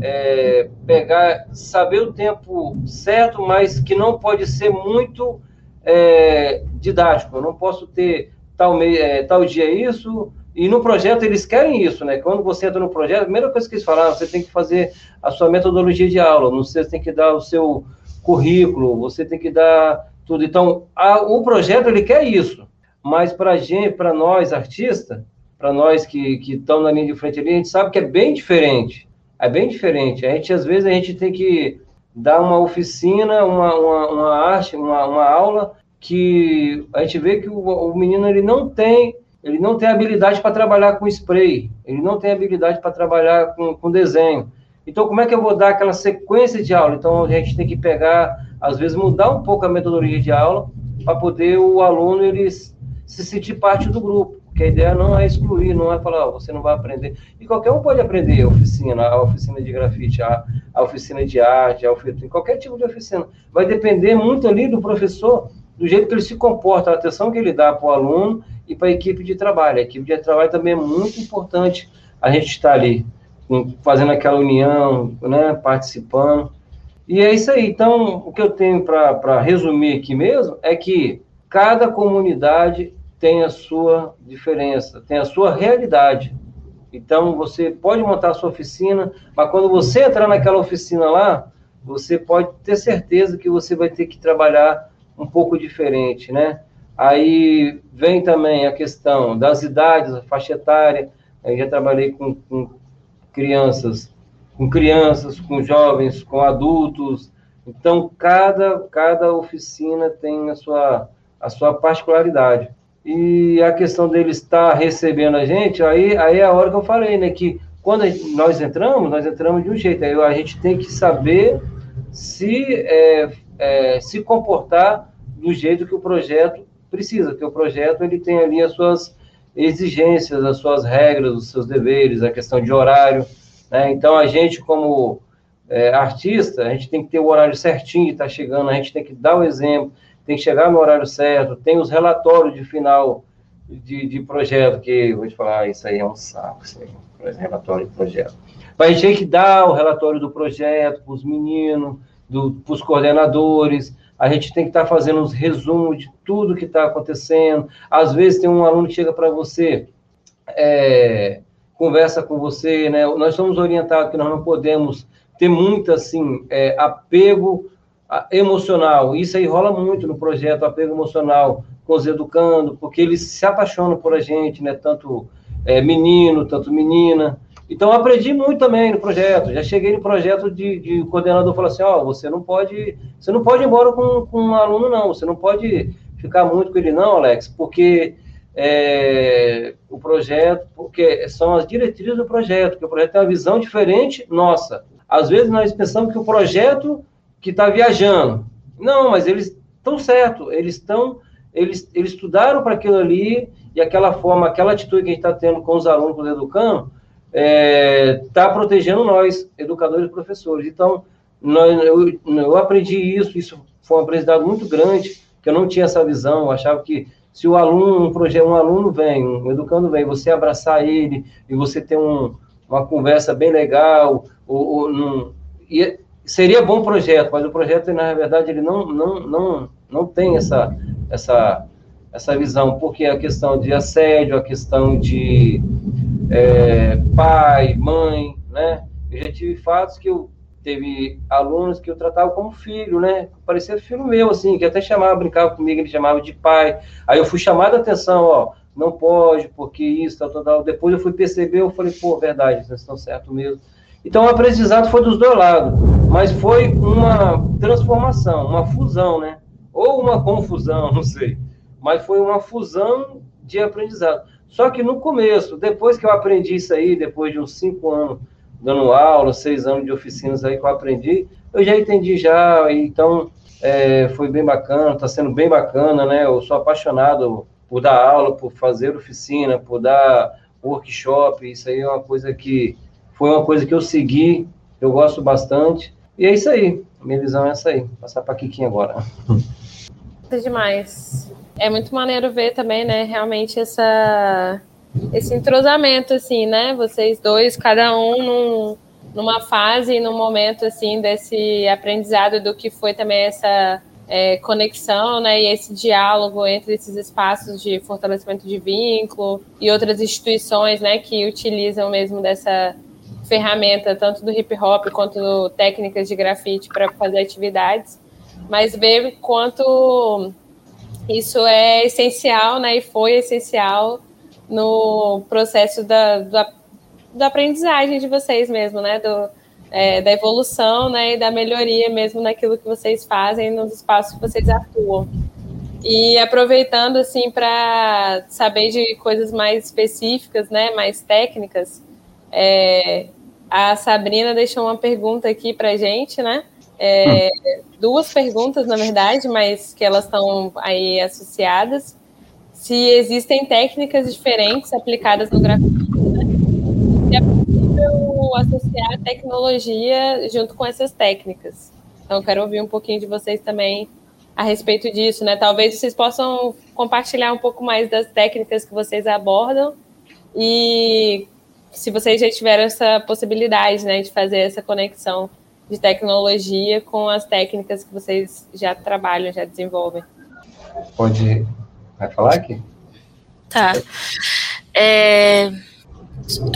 é, pegar, saber o tempo certo, mas que não pode ser muito é, didático. Eu não posso ter tal, é, tal dia isso, e no projeto eles querem isso, né? Quando você entra no projeto, a primeira coisa que eles falaram, você tem que fazer a sua metodologia de aula, você tem que dar o seu currículo, você tem que dar tudo. Então, a, o projeto ele quer isso, mas para gente, para nós artistas, para nós que estão na linha de frente ali, a gente sabe que é bem diferente. É bem diferente. A gente às vezes a gente tem que dar uma oficina, uma, uma, uma arte, uma, uma aula que a gente vê que o, o menino ele não tem ele não tem habilidade para trabalhar com spray, ele não tem habilidade para trabalhar com, com desenho. Então, como é que eu vou dar aquela sequência de aula? Então, a gente tem que pegar, às vezes, mudar um pouco a metodologia de aula para poder o aluno ele se sentir parte do grupo. Porque a ideia não é excluir, não é falar, oh, você não vai aprender. E qualquer um pode aprender a oficina, a oficina de grafite, a, a oficina de arte, a oficina, qualquer tipo de oficina. Vai depender muito ali do professor do jeito que ele se comporta, a atenção que ele dá para o aluno e para a equipe de trabalho. A equipe de trabalho também é muito importante a gente estar ali, fazendo aquela união, né, participando. E é isso aí. Então, o que eu tenho para resumir aqui mesmo é que cada comunidade tem a sua diferença, tem a sua realidade. Então, você pode montar a sua oficina, mas quando você entrar naquela oficina lá, você pode ter certeza que você vai ter que trabalhar um pouco diferente, né? Aí vem também a questão das idades, a faixa etária. Eu já trabalhei com, com crianças, com crianças, com jovens, com adultos. Então, cada, cada oficina tem a sua, a sua particularidade. E a questão dele estar recebendo a gente, aí, aí é a hora que eu falei, né? Que quando nós entramos, nós entramos de um jeito. Aí a gente tem que saber se, é, é, se comportar do jeito que o projeto precisa, porque o projeto ele tem ali as suas exigências, as suas regras, os seus deveres, a questão de horário. Né? Então, a gente, como é, artista, a gente tem que ter o horário certinho que está chegando, a gente tem que dar o exemplo, tem que chegar no horário certo, tem os relatórios de final de, de projeto, que vou te falar, ah, isso aí é um saco, isso aí, relatório de projeto. Mas a gente tem que dar o relatório do projeto para os meninos, para os coordenadores, a gente tem que estar tá fazendo uns resumos de tudo que está acontecendo. Às vezes tem um aluno que chega para você, é, conversa com você, né? Nós somos orientados que nós não podemos ter muito, assim, é, apego emocional. Isso aí rola muito no projeto, apego emocional com os educando, porque eles se apaixonam por a gente, né? Tanto é, menino, tanto menina. Então, aprendi muito também no projeto. Já cheguei no projeto de, de coordenador falou assim: ó, oh, você não pode, você não pode ir embora com, com um aluno, não. Você não pode ficar muito com ele, não, Alex, porque é, o projeto, porque são as diretrizes do projeto, que o projeto tem uma visão diferente nossa. Às vezes nós pensamos que o projeto que está viajando. Não, mas eles estão certo, eles estão, eles, eles estudaram para aquilo ali, e aquela forma, aquela atitude que a gente está tendo com os alunos, com os educandos, está é, tá protegendo nós, educadores e professores. Então, nós, eu, eu aprendi isso, isso foi um aprendizado muito grande, que eu não tinha essa visão, eu achava que se o aluno, um projeto, um aluno vem, um educando vem, você abraçar ele e você ter um, uma conversa bem legal, ou, ou num, e seria bom projeto, mas o projeto, na verdade, ele não, não, não, não tem essa, essa, essa visão, porque a questão de assédio, a questão de é, pai, mãe, né? Eu já tive fatos que eu teve alunos que eu tratava como filho, né? Parecia filho meu, assim, que até chamava, brincava comigo, ele chamava de pai. Aí eu fui chamado a atenção, ó, não pode, porque isso, tal, tal, tal. Depois eu fui perceber, eu falei, pô, verdade, vocês estão certo mesmo. Então o aprendizado foi dos dois lados, mas foi uma transformação, uma fusão, né? Ou uma confusão, não sei. Mas foi uma fusão de aprendizado. Só que no começo, depois que eu aprendi isso aí, depois de uns cinco anos dando aula, seis anos de oficinas aí que eu aprendi, eu já entendi já, então é, foi bem bacana, está sendo bem bacana, né? Eu sou apaixonado por dar aula, por fazer oficina, por dar workshop, isso aí é uma coisa que foi uma coisa que eu segui, eu gosto bastante. E é isso aí, minha visão é essa aí. Vou passar para a agora. É demais. É muito maneiro ver também, né, realmente essa esse entrosamento assim, né? Vocês dois, cada um num, numa fase, num momento assim desse aprendizado do que foi também essa é, conexão, né, e esse diálogo entre esses espaços de fortalecimento de vínculo e outras instituições, né, que utilizam mesmo dessa ferramenta, tanto do hip hop quanto do técnicas de grafite para fazer atividades, mas ver quanto isso é essencial, né, e foi essencial no processo da, da, da aprendizagem de vocês mesmo, né, do, é, da evolução, né, e da melhoria mesmo naquilo que vocês fazem nos espaços que vocês atuam. E aproveitando assim para saber de coisas mais específicas, né, mais técnicas, é, a Sabrina deixou uma pergunta aqui para gente, né? É, hum. Duas perguntas, na verdade, mas que elas estão aí associadas. Se existem técnicas diferentes aplicadas no grafite, né? Se é possível associar a tecnologia junto com essas técnicas. Então, quero ouvir um pouquinho de vocês também a respeito disso, né? Talvez vocês possam compartilhar um pouco mais das técnicas que vocês abordam e se vocês já tiveram essa possibilidade, né, de fazer essa conexão de tecnologia com as técnicas que vocês já trabalham, já desenvolvem. Pode vai falar aqui? Tá. É,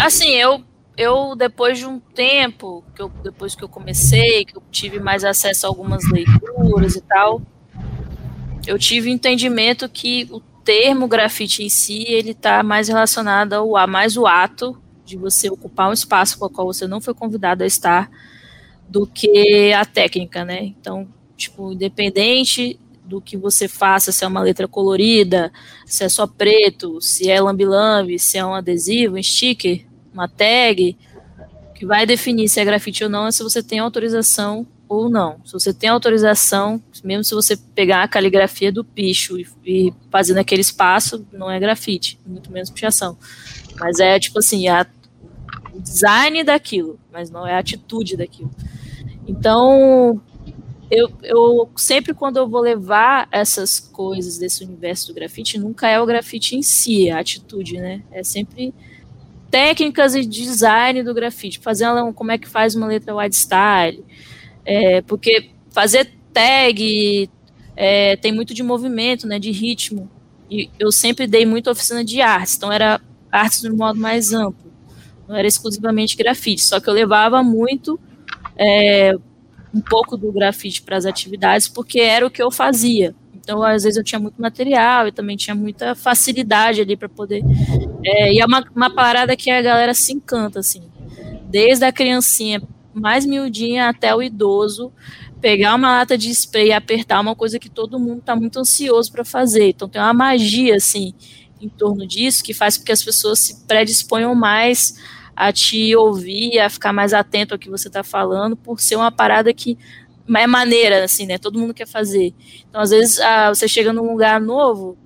assim, eu eu depois de um tempo que eu, depois que eu comecei, que eu tive mais acesso a algumas leituras e tal, eu tive entendimento que o termo grafite em si ele está mais relacionado ao a mais o ato de você ocupar um espaço com o qual você não foi convidado a estar, do que a técnica, né? Então, tipo, independente do que você faça, se é uma letra colorida, se é só preto, se é lambi-lambi, se é um adesivo, um sticker, uma tag, que vai definir se é grafite ou não é se você tem autorização ou não. Se você tem autorização, mesmo se você pegar a caligrafia do picho e, e fazer naquele espaço, não é grafite, muito menos pichação. Mas é tipo assim, a o design daquilo, mas não é a atitude daquilo. Então, eu, eu sempre quando eu vou levar essas coisas desse universo do grafite, nunca é o grafite em si, é a atitude, né? É sempre técnicas e design do grafite, fazer uma, como é que faz uma letra wide style, é, porque fazer tag é, tem muito de movimento, né, de ritmo, e eu sempre dei muita oficina de artes, então era artes no modo mais amplo não era exclusivamente grafite, só que eu levava muito é, um pouco do grafite para as atividades, porque era o que eu fazia. Então, às vezes, eu tinha muito material e também tinha muita facilidade ali para poder. É, e é uma, uma parada que a galera se encanta, assim. Desde a criancinha mais miudinha até o idoso, pegar uma lata de spray e apertar uma coisa que todo mundo está muito ansioso para fazer. Então, tem uma magia, assim, em torno disso que faz com que as pessoas se predisponham mais a te ouvir, a ficar mais atento ao que você está falando, por ser uma parada que é maneira, assim, né? Todo mundo quer fazer. Então, às vezes, ah, você chega num lugar novo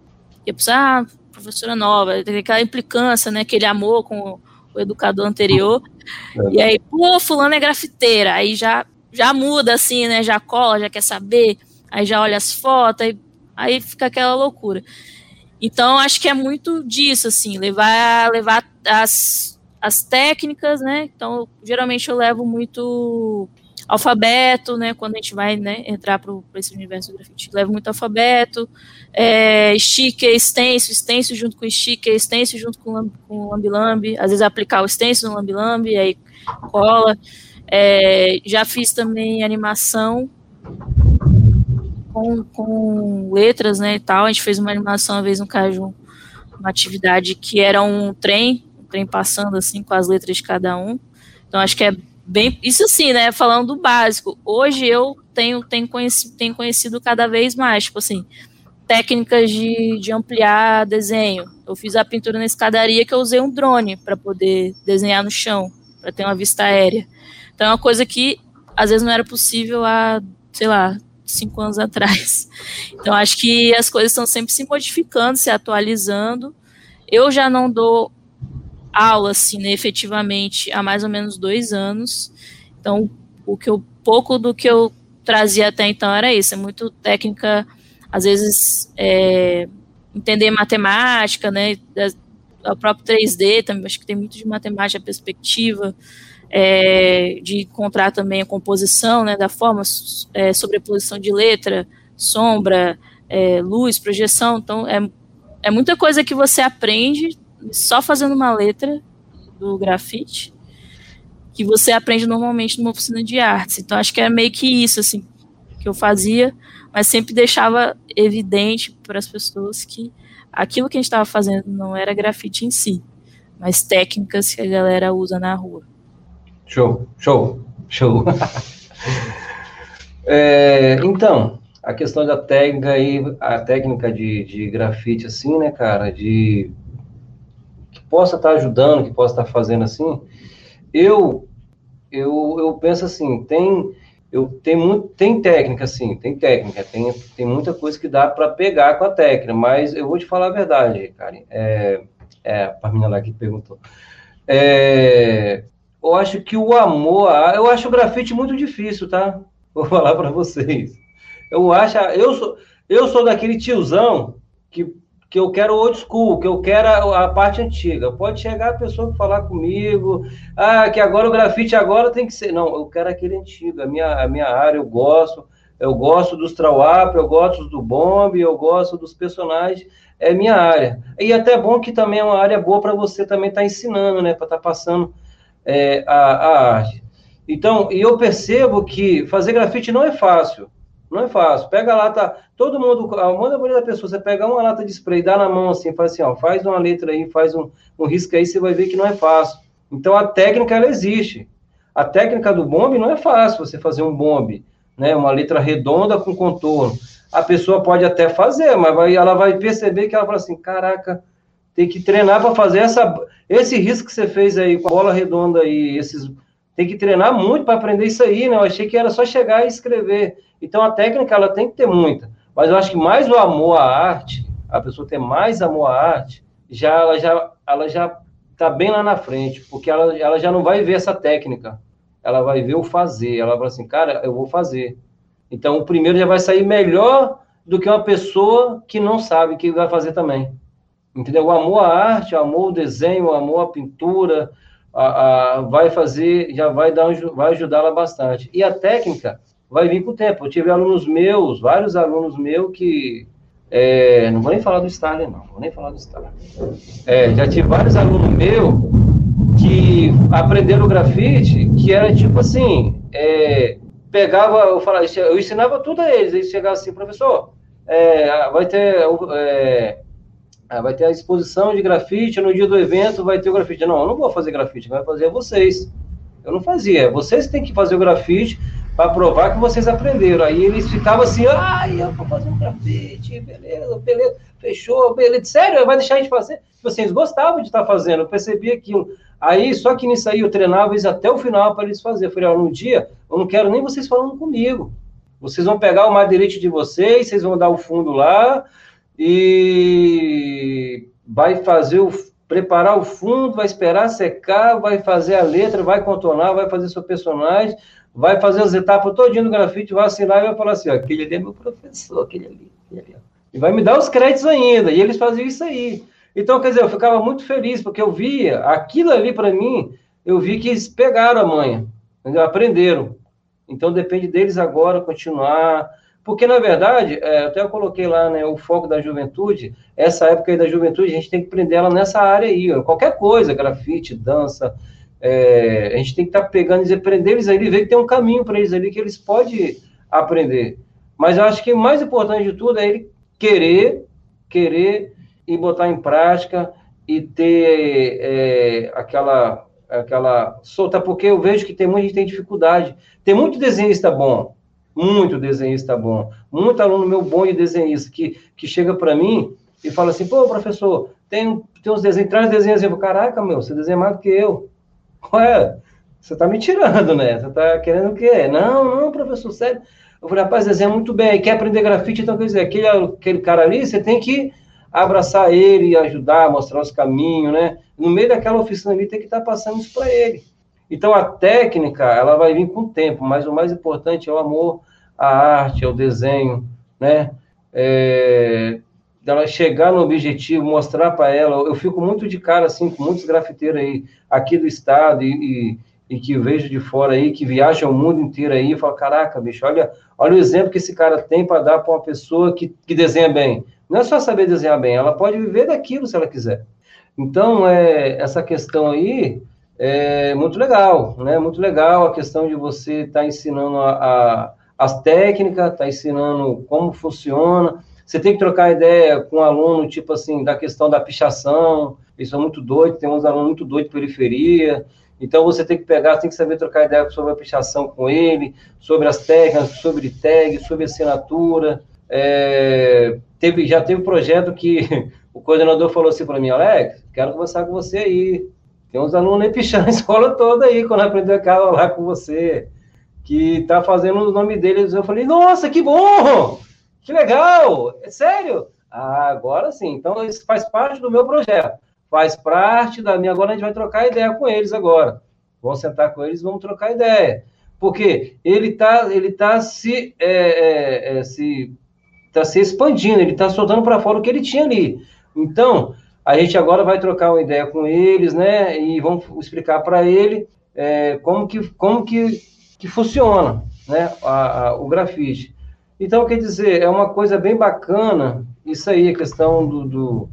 e a pessoa, ah, professora nova, tem aquela implicância, né? Aquele amor com o educador anterior. É. E aí, pô, fulano é grafiteira. Aí já, já muda, assim, né? Já cola, já quer saber. Aí já olha as fotos, aí, aí fica aquela loucura. Então, acho que é muito disso, assim, levar, levar as as técnicas, né? Então, geralmente eu levo muito alfabeto, né? Quando a gente vai né, entrar para esse universo do grafite, levo muito alfabeto, é, sticker, extenso, extenso junto com sticker, extenso junto com, com lambi-lambi, às vezes aplicar o extenso no lambi-lambi, aí cola. É, já fiz também animação com, com letras, né, e tal. A gente fez uma animação uma vez no Caju, uma atividade que era um trem trem passando assim com as letras de cada um. Então acho que é bem, isso sim, né? Falando do básico. Hoje eu tenho, tenho, conhecido, tenho conhecido cada vez mais, tipo assim, técnicas de, de ampliar desenho. Eu fiz a pintura na escadaria que eu usei um drone para poder desenhar no chão, para ter uma vista aérea. Então é uma coisa que às vezes não era possível há, sei lá, cinco anos atrás. Então acho que as coisas estão sempre se modificando, se atualizando. Eu já não dou aula assim, né, efetivamente há mais ou menos dois anos. Então o que eu pouco do que eu trazia até então era isso, é muito técnica, às vezes é, entender matemática, né, o próprio 3D também, acho que tem muito de matemática, perspectiva, é, de encontrar também a composição, né, da forma, é, sobreposição de letra, sombra, é, luz, projeção, então é, é muita coisa que você aprende só fazendo uma letra do grafite, que você aprende normalmente numa oficina de artes. Então, acho que é meio que isso, assim, que eu fazia, mas sempre deixava evidente para as pessoas que aquilo que a gente estava fazendo não era grafite em si, mas técnicas que a galera usa na rua. Show, show, show. é, então, a questão da técnica aí, a técnica de, de grafite, assim, né, cara, de possa estar tá ajudando, que possa estar tá fazendo assim, eu, eu, eu penso assim, tem, eu tem muito, tem técnica, sim, tem técnica, tem, tem muita coisa que dá para pegar com a técnica, mas eu vou te falar a verdade, Karen, é, é a menina lá que perguntou, é, eu acho que o amor, eu acho o grafite muito difícil, tá? Vou falar para vocês. Eu acho, eu sou, eu sou daquele tiozão que que eu quero old school, que eu quero a, a, parte antiga. Pode chegar a pessoa falar comigo, ah, que agora o grafite agora tem que ser. Não, eu quero aquele antigo, a minha, a minha área eu gosto, eu gosto dos trawap, eu gosto do bomb, eu gosto dos personagens, é minha área. E até bom que também é uma área boa para você também estar tá ensinando, né, para estar tá passando é, a, a arte. Então, e eu percebo que fazer grafite não é fácil. Não é fácil. Pega a lata, todo mundo, a maioria da pessoa, você pega uma lata de spray, dá na mão assim, faz assim, ó, faz uma letra aí, faz um, um risco aí, você vai ver que não é fácil. Então a técnica ela existe. A técnica do bombe não é fácil você fazer um bombe, né? Uma letra redonda com contorno. A pessoa pode até fazer, mas vai, ela vai perceber que ela fala assim, caraca, tem que treinar para fazer essa, esse risco que você fez aí com a bola redonda aí, esses tem que treinar muito para aprender isso aí, né? Eu achei que era só chegar e escrever. Então a técnica ela tem que ter muita, mas eu acho que mais o amor à arte, a pessoa ter mais amor à arte, já ela já ela já tá bem lá na frente, porque ela, ela já não vai ver essa técnica, ela vai ver o fazer, ela vai assim, cara, eu vou fazer. Então o primeiro já vai sair melhor do que uma pessoa que não sabe que vai fazer também. Entendeu? O amor à arte, o amor ao desenho, o amor à pintura, a, a, vai fazer, já vai dar, vai ajudá-la bastante. E a técnica, vai vir com o tempo. Eu tive alunos meus, vários alunos meus que. É, não vou nem falar do Stalin, não, vou nem falar do Stalin. É, já tive vários alunos meus que aprenderam grafite, que era tipo assim, é, pegava, eu, falava, eu ensinava tudo a eles, eles chegavam assim, professor, é, vai ter é, vai ter a exposição de grafite, no dia do evento vai ter o grafite. Não, eu não vou fazer grafite, vai fazer vocês. Eu não fazia, vocês têm que fazer o grafite, para provar que vocês aprenderam. Aí eles ficavam assim, ai, eu vou fazer um grafite, beleza, beleza, fechou, beleza. Sério, vai deixar a gente fazer? Vocês gostavam de estar fazendo, eu percebi aquilo. Aí, só que nisso aí eu treinava eles até o final para eles fazerem. Eu falei, no dia, eu não quero nem vocês falando comigo. Vocês vão pegar o madeirite de vocês, vocês vão dar o fundo lá e vai fazer o preparar o fundo, vai esperar secar, vai fazer a letra, vai contornar, vai fazer seu personagem, vai fazer as etapas todinho do grafite, vai assinar e vai falar assim, ó, aquele ali é meu professor, aquele ali, aquele ali. E vai me dar os créditos ainda, e eles faziam isso aí. Então, quer dizer, eu ficava muito feliz, porque eu via, aquilo ali para mim, eu vi que eles pegaram a manha, entendeu? aprenderam. Então, depende deles agora continuar, porque, na verdade, é, até eu coloquei lá, né, o foco da juventude, essa época aí da juventude, a gente tem que prender ela nessa área aí, ó, qualquer coisa, grafite, dança, é, a gente tem que estar tá pegando e aprender eles ali, ver que tem um caminho para eles ali que eles podem aprender. Mas eu acho que o mais importante de tudo é ele querer, querer e botar em prática e ter é, aquela, aquela solta, porque eu vejo que tem muita gente tem dificuldade. Tem muito desenhista bom, muito desenhista bom, muito aluno meu bom de desenhista que, que chega para mim e fala assim, pô, professor, tem, tem uns desenhos, traz desenhos, eu caraca, meu, você desenha mais do que eu. Ué, você tá me tirando, né? Você tá querendo o quê? Não, não, professor, sério. Eu falei, rapaz, desenha muito bem, quer aprender grafite, então quer dizer, aquele, aquele cara ali, você tem que abraçar ele, ajudar, mostrar os caminhos, né? No meio daquela oficina ali, tem que estar tá passando isso para ele. Então, a técnica, ela vai vir com o tempo, mas o mais importante é o amor à arte, ao desenho, né? É, dela chegar no objetivo, mostrar para ela. Eu fico muito de cara, assim, com muitos grafiteiros aí, aqui do estado e, e, e que vejo de fora aí, que viajam o mundo inteiro aí, e falo, caraca, bicho, olha, olha o exemplo que esse cara tem para dar para uma pessoa que, que desenha bem. Não é só saber desenhar bem, ela pode viver daquilo se ela quiser. Então, é, essa questão aí é muito legal, né? Muito legal a questão de você estar tá ensinando a, a, as técnicas, estar tá ensinando como funciona, você tem que trocar ideia com um aluno, tipo assim, da questão da pichação, eles são muito doidos, tem uns alunos muito doidos de periferia, então você tem que pegar, tem que saber trocar ideia sobre a pichação com ele, sobre as técnicas, sobre tag, sobre assinatura. É, teve, já teve um projeto que o coordenador falou assim para mim, Alex, quero conversar com você aí. Tem uns alunos aí pichando a escola toda aí, quando aprendeu a lá com você, que tá fazendo o nome deles. Eu falei, nossa, que bom! Que legal! É sério? Ah, agora sim. Então, isso faz parte do meu projeto. Faz parte da minha. Agora a gente vai trocar ideia com eles agora. Vamos sentar com eles vamos trocar ideia. Porque ele está ele tá se, é, é, é, se, tá se expandindo, ele está soltando para fora o que ele tinha ali. Então, a gente agora vai trocar uma ideia com eles, né? E vamos explicar para ele é, como, que, como que, que funciona né? A, a, o grafite. Então, quer dizer, é uma coisa bem bacana, isso aí, a questão do, do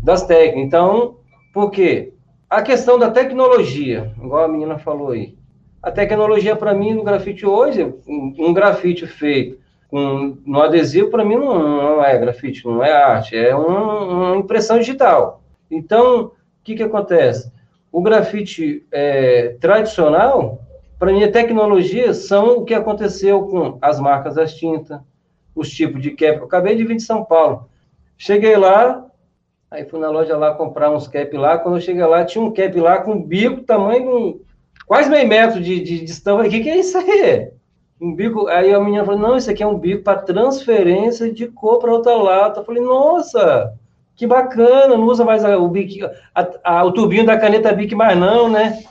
das técnicas. Então, por quê? A questão da tecnologia, igual a menina falou aí. A tecnologia, para mim, no grafite hoje, um, um grafite feito com, no adesivo, para mim, não, não, é grafite, não é arte, é um, uma impressão digital. Então, o que, que acontece? O grafite é, tradicional, para mim, a tecnologia são o que aconteceu com as marcas das tintas, os tipos de cap. Eu acabei de vir de São Paulo. Cheguei lá, aí fui na loja lá comprar uns cap lá. Quando eu cheguei lá, tinha um cap lá com bico, tamanho um, quase meio metro de, de distância. O que, que é isso aí? Um bico. Aí a menina falou: não, isso aqui é um bico para transferência de cor para outra lata. Eu falei: nossa, que bacana, não usa mais o bico, a, a, o tubinho da caneta Bic mais não, né?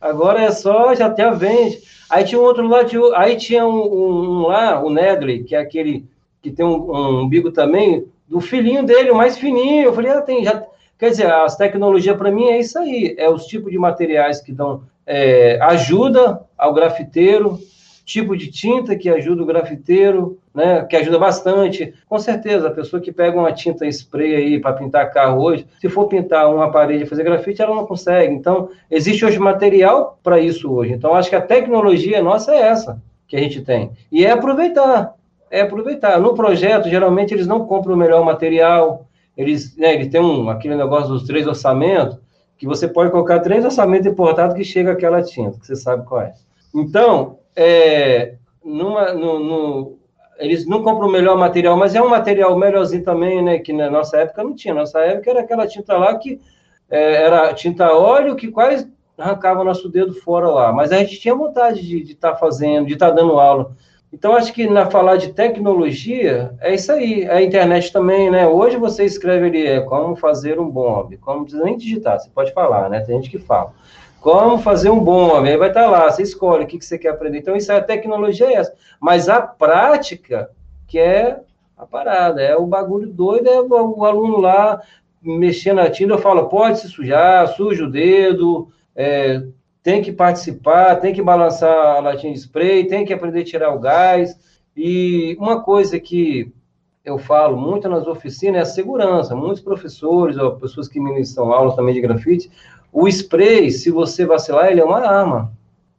Agora é só, já até vende. Aí tinha um outro lá, aí tinha um, um, um, lá, o Nedley, que é aquele que tem um, um umbigo também, do filhinho dele, o mais fininho. Eu falei, ah, tem, já. Quer dizer, as tecnologias para mim é isso aí, é os tipos de materiais que dão é, ajuda ao grafiteiro, tipo de tinta que ajuda o grafiteiro, né, que ajuda bastante. Com certeza, a pessoa que pega uma tinta spray aí para pintar carro hoje, se for pintar uma parede e fazer grafite, ela não consegue. Então, existe hoje material para isso hoje. Então, acho que a tecnologia nossa é essa que a gente tem. E é aproveitar. É aproveitar. No projeto, geralmente, eles não compram o melhor material, eles, né, eles têm um, aquele negócio dos três orçamentos, que você pode colocar três orçamentos importados que chega aquela tinta, que você sabe qual é. Então, é, numa, no, no, eles não compram o melhor material, mas é um material melhorzinho também, né? Que na nossa época não tinha. Nossa época era aquela tinta lá que é, era tinta óleo que quase arrancava o nosso dedo fora lá. Mas a gente tinha vontade de estar tá fazendo, de estar tá dando aula. Então, acho que na falar de tecnologia, é isso aí. A internet também, né? Hoje você escreve ali, é como fazer um bombe, como precisa nem digitar, você pode falar, né? Tem gente que fala. Como fazer um bom homem? Aí vai estar tá lá, você escolhe o que, que você quer aprender. Então, isso é a tecnologia é essa. Mas a prática, que é a parada, é o bagulho doido, é o, aluno lá mexendo na tinta, eu falo, pode se sujar, suja o dedo, é, tem que participar, tem que balançar a latinha de spray, tem que aprender a tirar o gás. E uma coisa que eu falo muito nas oficinas é a segurança. Muitos professores, ou pessoas que ministram aula também de grafite, o spray, se você vacilar, ele é uma arma.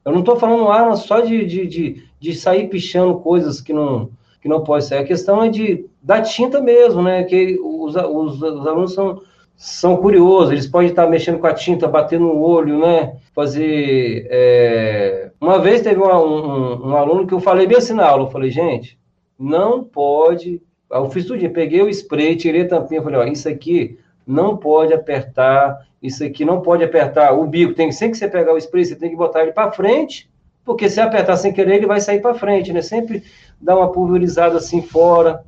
Eu não estou falando arma só de, de, de, de, sair pichando coisas que não, que não pode ser. A questão é de da tinta mesmo, né? Que os, os, os alunos são, são curiosos, eles podem estar mexendo com a tinta, batendo no olho, né? Fazer. É... Uma vez teve um, um, um, aluno que eu falei bem assim na aula, eu falei, gente, não pode. Eu fiz tudo, peguei o spray, tirei a tampinha, falei, ó, isso aqui não pode apertar, isso aqui não pode apertar o bico, tem sempre que você pegar o spray, você tem que botar ele para frente, porque se apertar sem querer, ele vai sair para frente, né? Sempre dá uma pulverizada assim fora,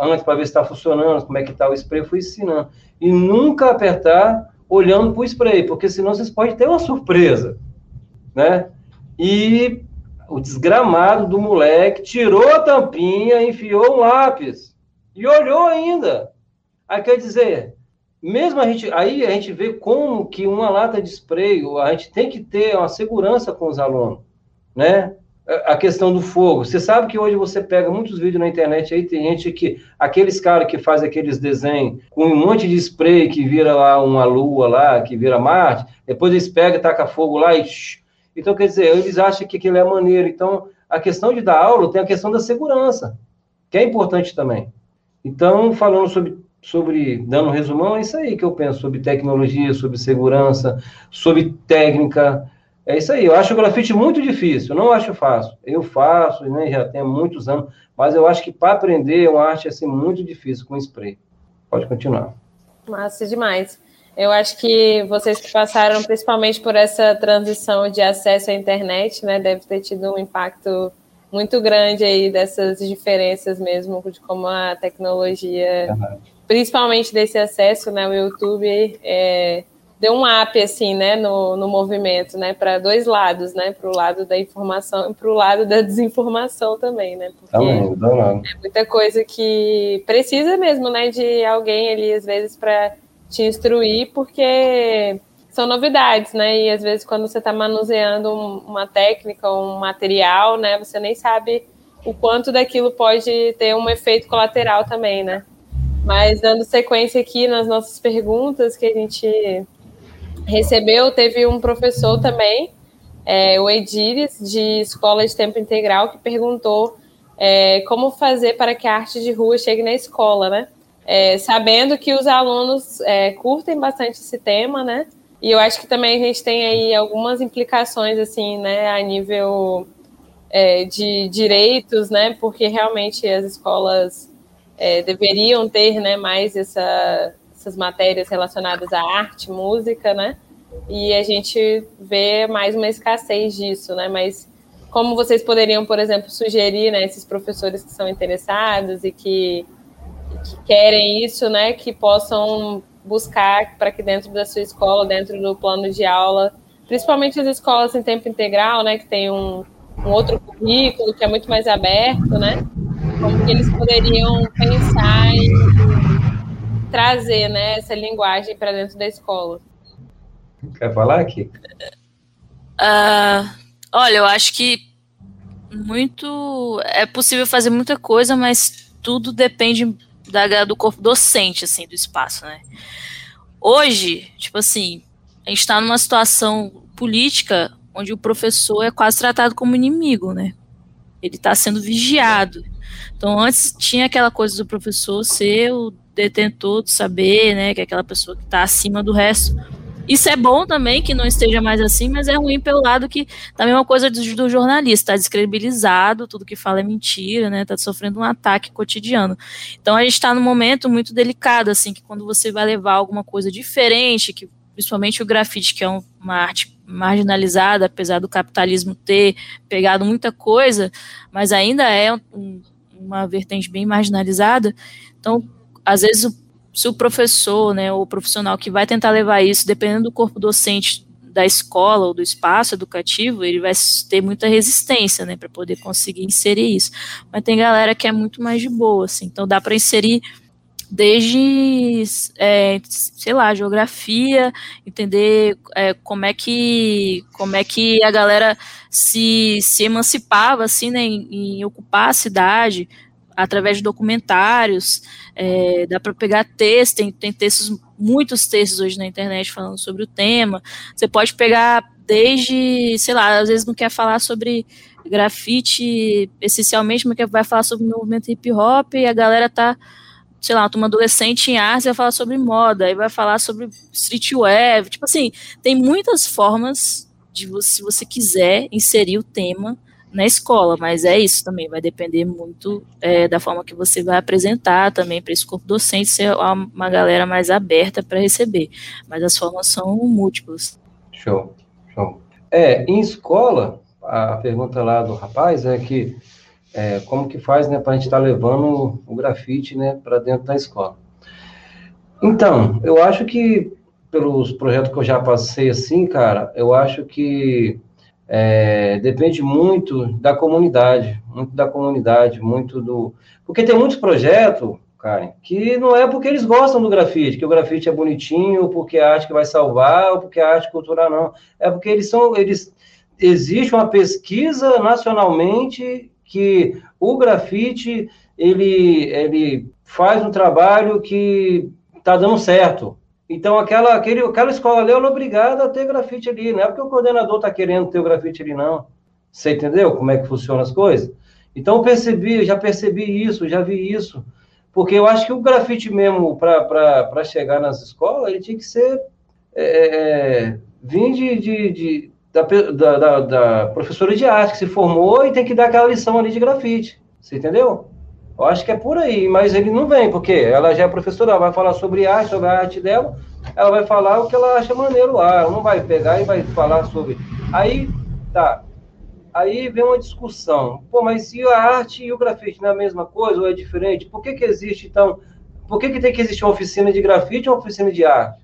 antes para ver se está funcionando, como é que está o spray, eu fui ensinando. E nunca apertar olhando para o spray, porque senão vocês podem ter uma surpresa, né? E o desgramado do moleque tirou a tampinha, enfiou um lápis e olhou ainda. Aí quer dizer, mesmo a gente, aí a gente vê como que uma lata de spray, a gente tem que ter uma segurança com os alunos, né? a questão do fogo. Você sabe que hoje você pega muitos vídeos na internet aí, tem gente que, aqueles caras que faz aqueles desenhos com um monte de spray que vira lá uma lua lá, que vira Marte, depois eles pegam tacam fogo lá e... Então, quer dizer, eles acham que aquilo é maneiro. Então, a questão de dar aula tem a questão da segurança, que é importante também. Então, falando sobre, sobre dando um resumão, é isso aí que eu penso, sobre tecnologia, sobre segurança, sobre técnica, é isso aí, eu acho o grafite muito difícil, não acho fácil. Eu faço, né, já tenho muitos anos, mas eu acho que para aprender é uma arte assim, muito difícil com spray. Pode continuar. Massa demais. Eu acho que vocês que passaram principalmente por essa transição de acesso à internet, né, deve ter tido um impacto muito grande aí dessas diferenças mesmo de como a tecnologia, principalmente desse acesso, né, o YouTube é, deu um up assim, né, no, no movimento, né, para dois lados, né, para o lado da informação e para o lado da desinformação também, né, porque também, é muita coisa que precisa mesmo, né, de alguém ali às vezes para te instruir, porque são novidades, né, e às vezes quando você está manuseando uma técnica, um material, né, você nem sabe o quanto daquilo pode ter um efeito colateral também, né. Mas dando sequência aqui nas nossas perguntas que a gente recebeu, teve um professor também, é, o Edires, de escola de tempo integral, que perguntou é, como fazer para que a arte de rua chegue na escola, né? É, sabendo que os alunos é, curtem bastante esse tema, né? E eu acho que também a gente tem aí algumas implicações, assim, né, a nível é, de direitos, né? Porque realmente as escolas é, deveriam ter, né, mais essa essas matérias relacionadas à arte, música, né? E a gente vê mais uma escassez disso, né? Mas como vocês poderiam, por exemplo, sugerir, né, esses professores que são interessados e que, que querem isso, né, que possam buscar para que dentro da sua escola, dentro do plano de aula, principalmente as escolas em tempo integral, né, que tem um, um outro currículo que é muito mais aberto, né? Como que eles poderiam pensar em trazer né, essa linguagem para dentro da escola. Quer falar aqui? Uh, olha, eu acho que muito é possível fazer muita coisa, mas tudo depende da, do corpo docente, assim, do espaço, né? Hoje, tipo assim, a gente está numa situação política onde o professor é quase tratado como inimigo, né? Ele está sendo vigiado. Então, antes tinha aquela coisa do professor ser o detentor do saber, né, que é aquela pessoa que está acima do resto. Isso é bom também que não esteja mais assim, mas é ruim pelo lado que da mesma coisa do, do jornalista, está descredibilizado, tudo que fala é mentira, né? Está sofrendo um ataque cotidiano. Então a gente está num momento muito delicado, assim, que quando você vai levar alguma coisa diferente, que principalmente o grafite, que é um, uma arte marginalizada, apesar do capitalismo ter pegado muita coisa, mas ainda é um, uma vertente bem marginalizada. Então, às vezes, o, se o professor, né, ou o profissional que vai tentar levar isso, dependendo do corpo docente da escola ou do espaço educativo, ele vai ter muita resistência, né, para poder conseguir inserir isso. Mas tem galera que é muito mais de boa, assim, então dá para inserir desde, é, sei lá, geografia, entender é, como é que como é que a galera se, se emancipava assim, né, em, em ocupar a cidade, através de documentários, é, dá para pegar texto, tem, tem textos, muitos textos hoje na internet falando sobre o tema. Você pode pegar desde, sei lá, às vezes não quer falar sobre grafite essencialmente, mas vai falar sobre o movimento hip hop e a galera tá sei lá, uma turma adolescente em artes vai falar sobre moda, aí vai falar sobre streetwear, tipo assim, tem muitas formas de você, se você quiser inserir o tema na escola, mas é isso também, vai depender muito é, da forma que você vai apresentar também para esse corpo docente ser uma galera mais aberta para receber, mas as formas são múltiplas. Show, show. É, em escola, a pergunta lá do rapaz é que é, como que faz, né, para a gente estar tá levando o grafite, né, para dentro da escola. Então, eu acho que pelos projetos que eu já passei assim, cara, eu acho que é, depende muito da comunidade, muito da comunidade, muito do. Porque tem muitos projetos, Karen, que não é porque eles gostam do grafite, que o grafite é bonitinho, porque a arte que vai salvar, ou porque a arte cultural não. É porque eles são. Eles, existe uma pesquisa nacionalmente que o grafite ele, ele faz um trabalho que está dando certo. Então, aquela, aquele, aquela escola ali, ela é obrigada a ter grafite ali. Não é porque o coordenador está querendo ter o grafite ali, não. Você entendeu como é que funcionam as coisas? Então, eu percebi, já percebi isso, já vi isso. Porque eu acho que o grafite mesmo, para chegar nas escolas, ele tinha que ser. É, é vir de, de, de da, da, da, da, professora de arte que se formou e tem que dar aquela lição ali de grafite. Você entendeu? Eu acho que é por aí, mas ele não vem, porque ela já é professora, ela vai falar sobre arte, sobre a arte dela, ela vai falar o que ela acha maneiro lá, ela não vai pegar e vai falar sobre. Aí, tá. Aí vem uma discussão. Pô, mas se a arte e o grafite não é a mesma coisa ou é diferente? Por que, que existe, então. Por que, que tem que existir uma oficina de grafite e uma oficina de arte?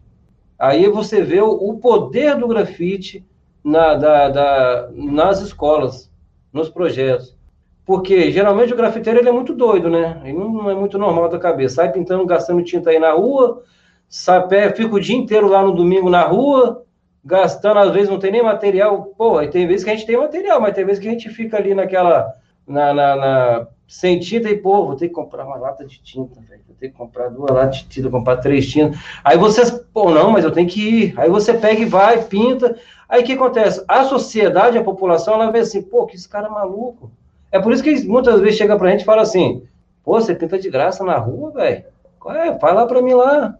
Aí você vê o, o poder do grafite na, da, da, nas escolas, nos projetos. Porque geralmente o grafiteiro ele é muito doido, né? Ele não é muito normal da cabeça. Sai pintando, gastando tinta aí na rua, sai, fica o dia inteiro lá no domingo na rua, gastando, às vezes não tem nem material. Pô, aí tem vezes que a gente tem material, mas tem vezes que a gente fica ali naquela. Na, na, na sem tinta e, pô, vou ter que comprar uma lata de tinta, velho. Vou ter que comprar duas latas de tinta, comprar três tintas. Aí vocês, pô, não, mas eu tenho que ir. Aí você pega e vai, pinta. Aí o que acontece? A sociedade, a população, ela vê assim, pô, que esse cara é maluco. É por isso que muitas vezes chega pra gente e fala assim, pô, você pinta de graça na rua, velho? É, vai lá pra mim lá.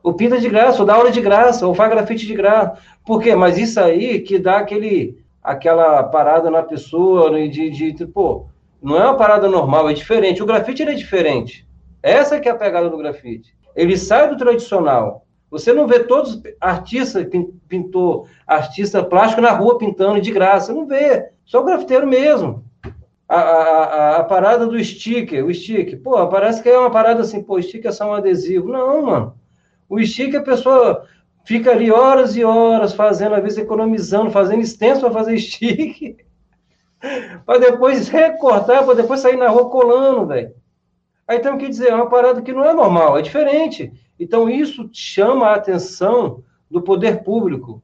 Ou pinta de graça, ou dá aula de graça, ou faz grafite de graça. Por quê? Mas isso aí que dá aquele, aquela parada na pessoa, né, de, de, de pô, não é uma parada normal, é diferente. O grafite é diferente. Essa que é a pegada do grafite. Ele sai do tradicional. Você não vê todos artistas, pintor, artista plástico na rua pintando de graça. Não vê. Só o grafiteiro mesmo a, a, a, parada do sticker, o sticker, pô, parece que é uma parada assim, pô, sticker é só um adesivo. Não, mano. O sticker, a pessoa fica ali horas e horas fazendo, às vezes economizando, fazendo extenso para fazer sticker, para depois recortar, para depois sair na rua colando, velho. Aí tem que dizer, é uma parada que não é normal, é diferente. Então, isso chama a atenção do poder público.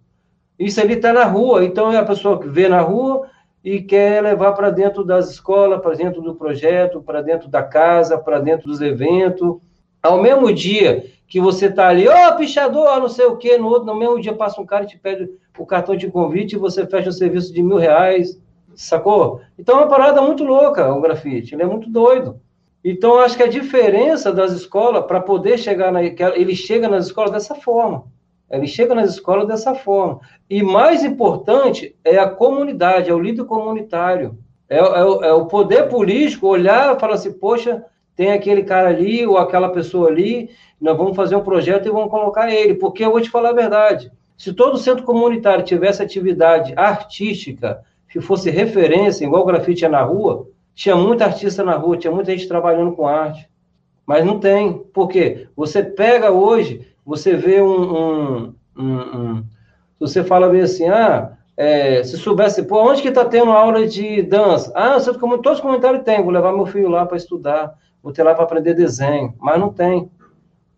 Isso ali está na rua, então é a pessoa que vê na rua, e quer levar para dentro das escolas, para dentro do projeto, para dentro da casa, para dentro dos eventos. Ao mesmo dia que você está ali, ó, oh, pichador, não sei o quê, no outro, no mesmo dia passa um cara e te pede o cartão de convite e você fecha o serviço de mil reais, sacou? Então é uma parada muito louca o grafite, ele é muito doido. Então acho que a diferença das escolas para poder chegar na, ele chega nas escolas dessa forma. Ele chega nas escolas dessa forma. E mais importante é a comunidade, é o líder comunitário. É, é, é o poder político olhar e falar assim, poxa, tem aquele cara ali ou aquela pessoa ali, nós vamos fazer um projeto e vamos colocar ele. Porque eu vou te falar a verdade. Se todo centro comunitário tivesse atividade artística, que fosse referência, igual grafite é na rua, tinha muita artista na rua, tinha muita gente trabalhando com arte. Mas não tem. Por quê? Você pega hoje você vê um, um, um, um você fala bem assim, ah, é, se soubesse, pô, onde que está tendo aula de dança? Ah, todos os comentários tem, vou levar meu filho lá para estudar, vou ter lá para aprender desenho, mas não tem.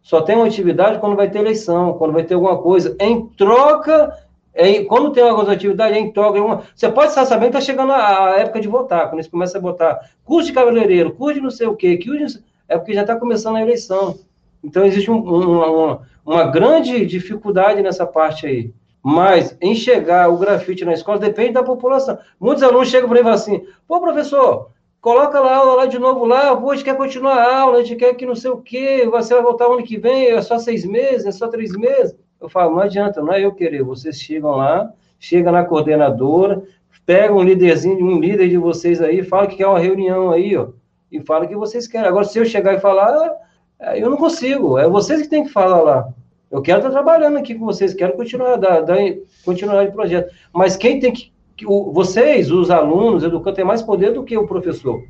Só tem uma atividade quando vai ter eleição, quando vai ter alguma coisa. Em troca, é, quando tem alguma atividade, é troca. Uma, você pode estar sabendo que está chegando a, a, época de votar, quando eles começam a botar curso de cabeleireiro, curso de não sei o quê, curso de, é porque já está começando a eleição. Então, existe um, um, uma grande dificuldade nessa parte aí. Mas enxergar o grafite na escola depende da população. Muitos alunos chegam para mim e falam assim: pô, professor, coloca lá a aula lá de novo lá, pô, a gente quer continuar a aula, a gente quer que não sei o quê, você vai voltar ano que vem, é só seis meses, é só três meses. Eu falo, não adianta, não é eu querer, vocês chegam lá, chega na coordenadora, pega um líderzinho, um líder de vocês aí, fala que quer uma reunião aí, ó, e fala que vocês querem. Agora, se eu chegar e falar, é, eu não consigo, é vocês que tem que falar lá. Eu quero estar trabalhando aqui com vocês, quero continuar, dar, dar, continuar o projeto. Mas quem tem que o, vocês, os alunos, educantes, têm mais poder do que o professor.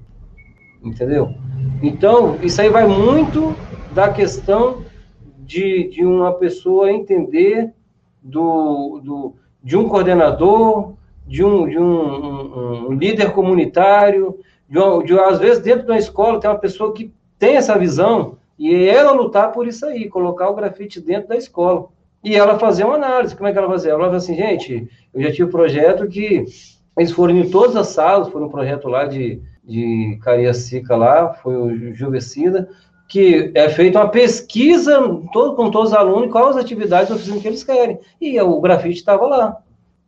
Entendeu? Então, isso aí vai muito da questão de, de uma pessoa entender do, do, de um coordenador, de um, de um, um, um líder comunitário, de, uma, de, às vezes dentro da escola tem uma pessoa que tem essa visão e ela lutar por isso aí, colocar o grafite dentro da escola. E ela fazer uma análise. Como é que ela fazia? Ela falava assim, gente, eu já tive um projeto que eles foram em todas as salas, foi um projeto lá de, de Cariacica lá, foi o Juvecida, que é feita uma pesquisa todo, com todos os alunos, quais as atividades oficinas que eles querem. E o grafite estava lá.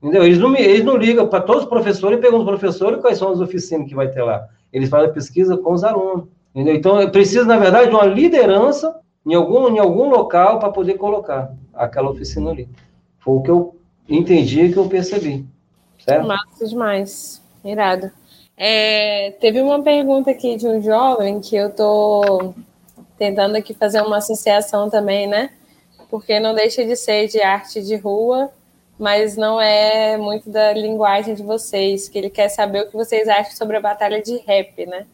Entendeu? Eles não, eles não ligam para todos os professores e perguntam os professores quais são as oficinas que vai ter lá. Eles fazem a pesquisa com os alunos. Entendeu? Então, precisa, na verdade, de uma liderança em algum, em algum local para poder colocar aquela oficina ali. Foi o que eu entendi que eu percebi. Certo? Massa demais. Irado. É, teve uma pergunta aqui de um jovem que eu tô tentando aqui fazer uma associação também, né? Porque não deixa de ser de arte de rua, mas não é muito da linguagem de vocês, que ele quer saber o que vocês acham sobre a batalha de rap, né?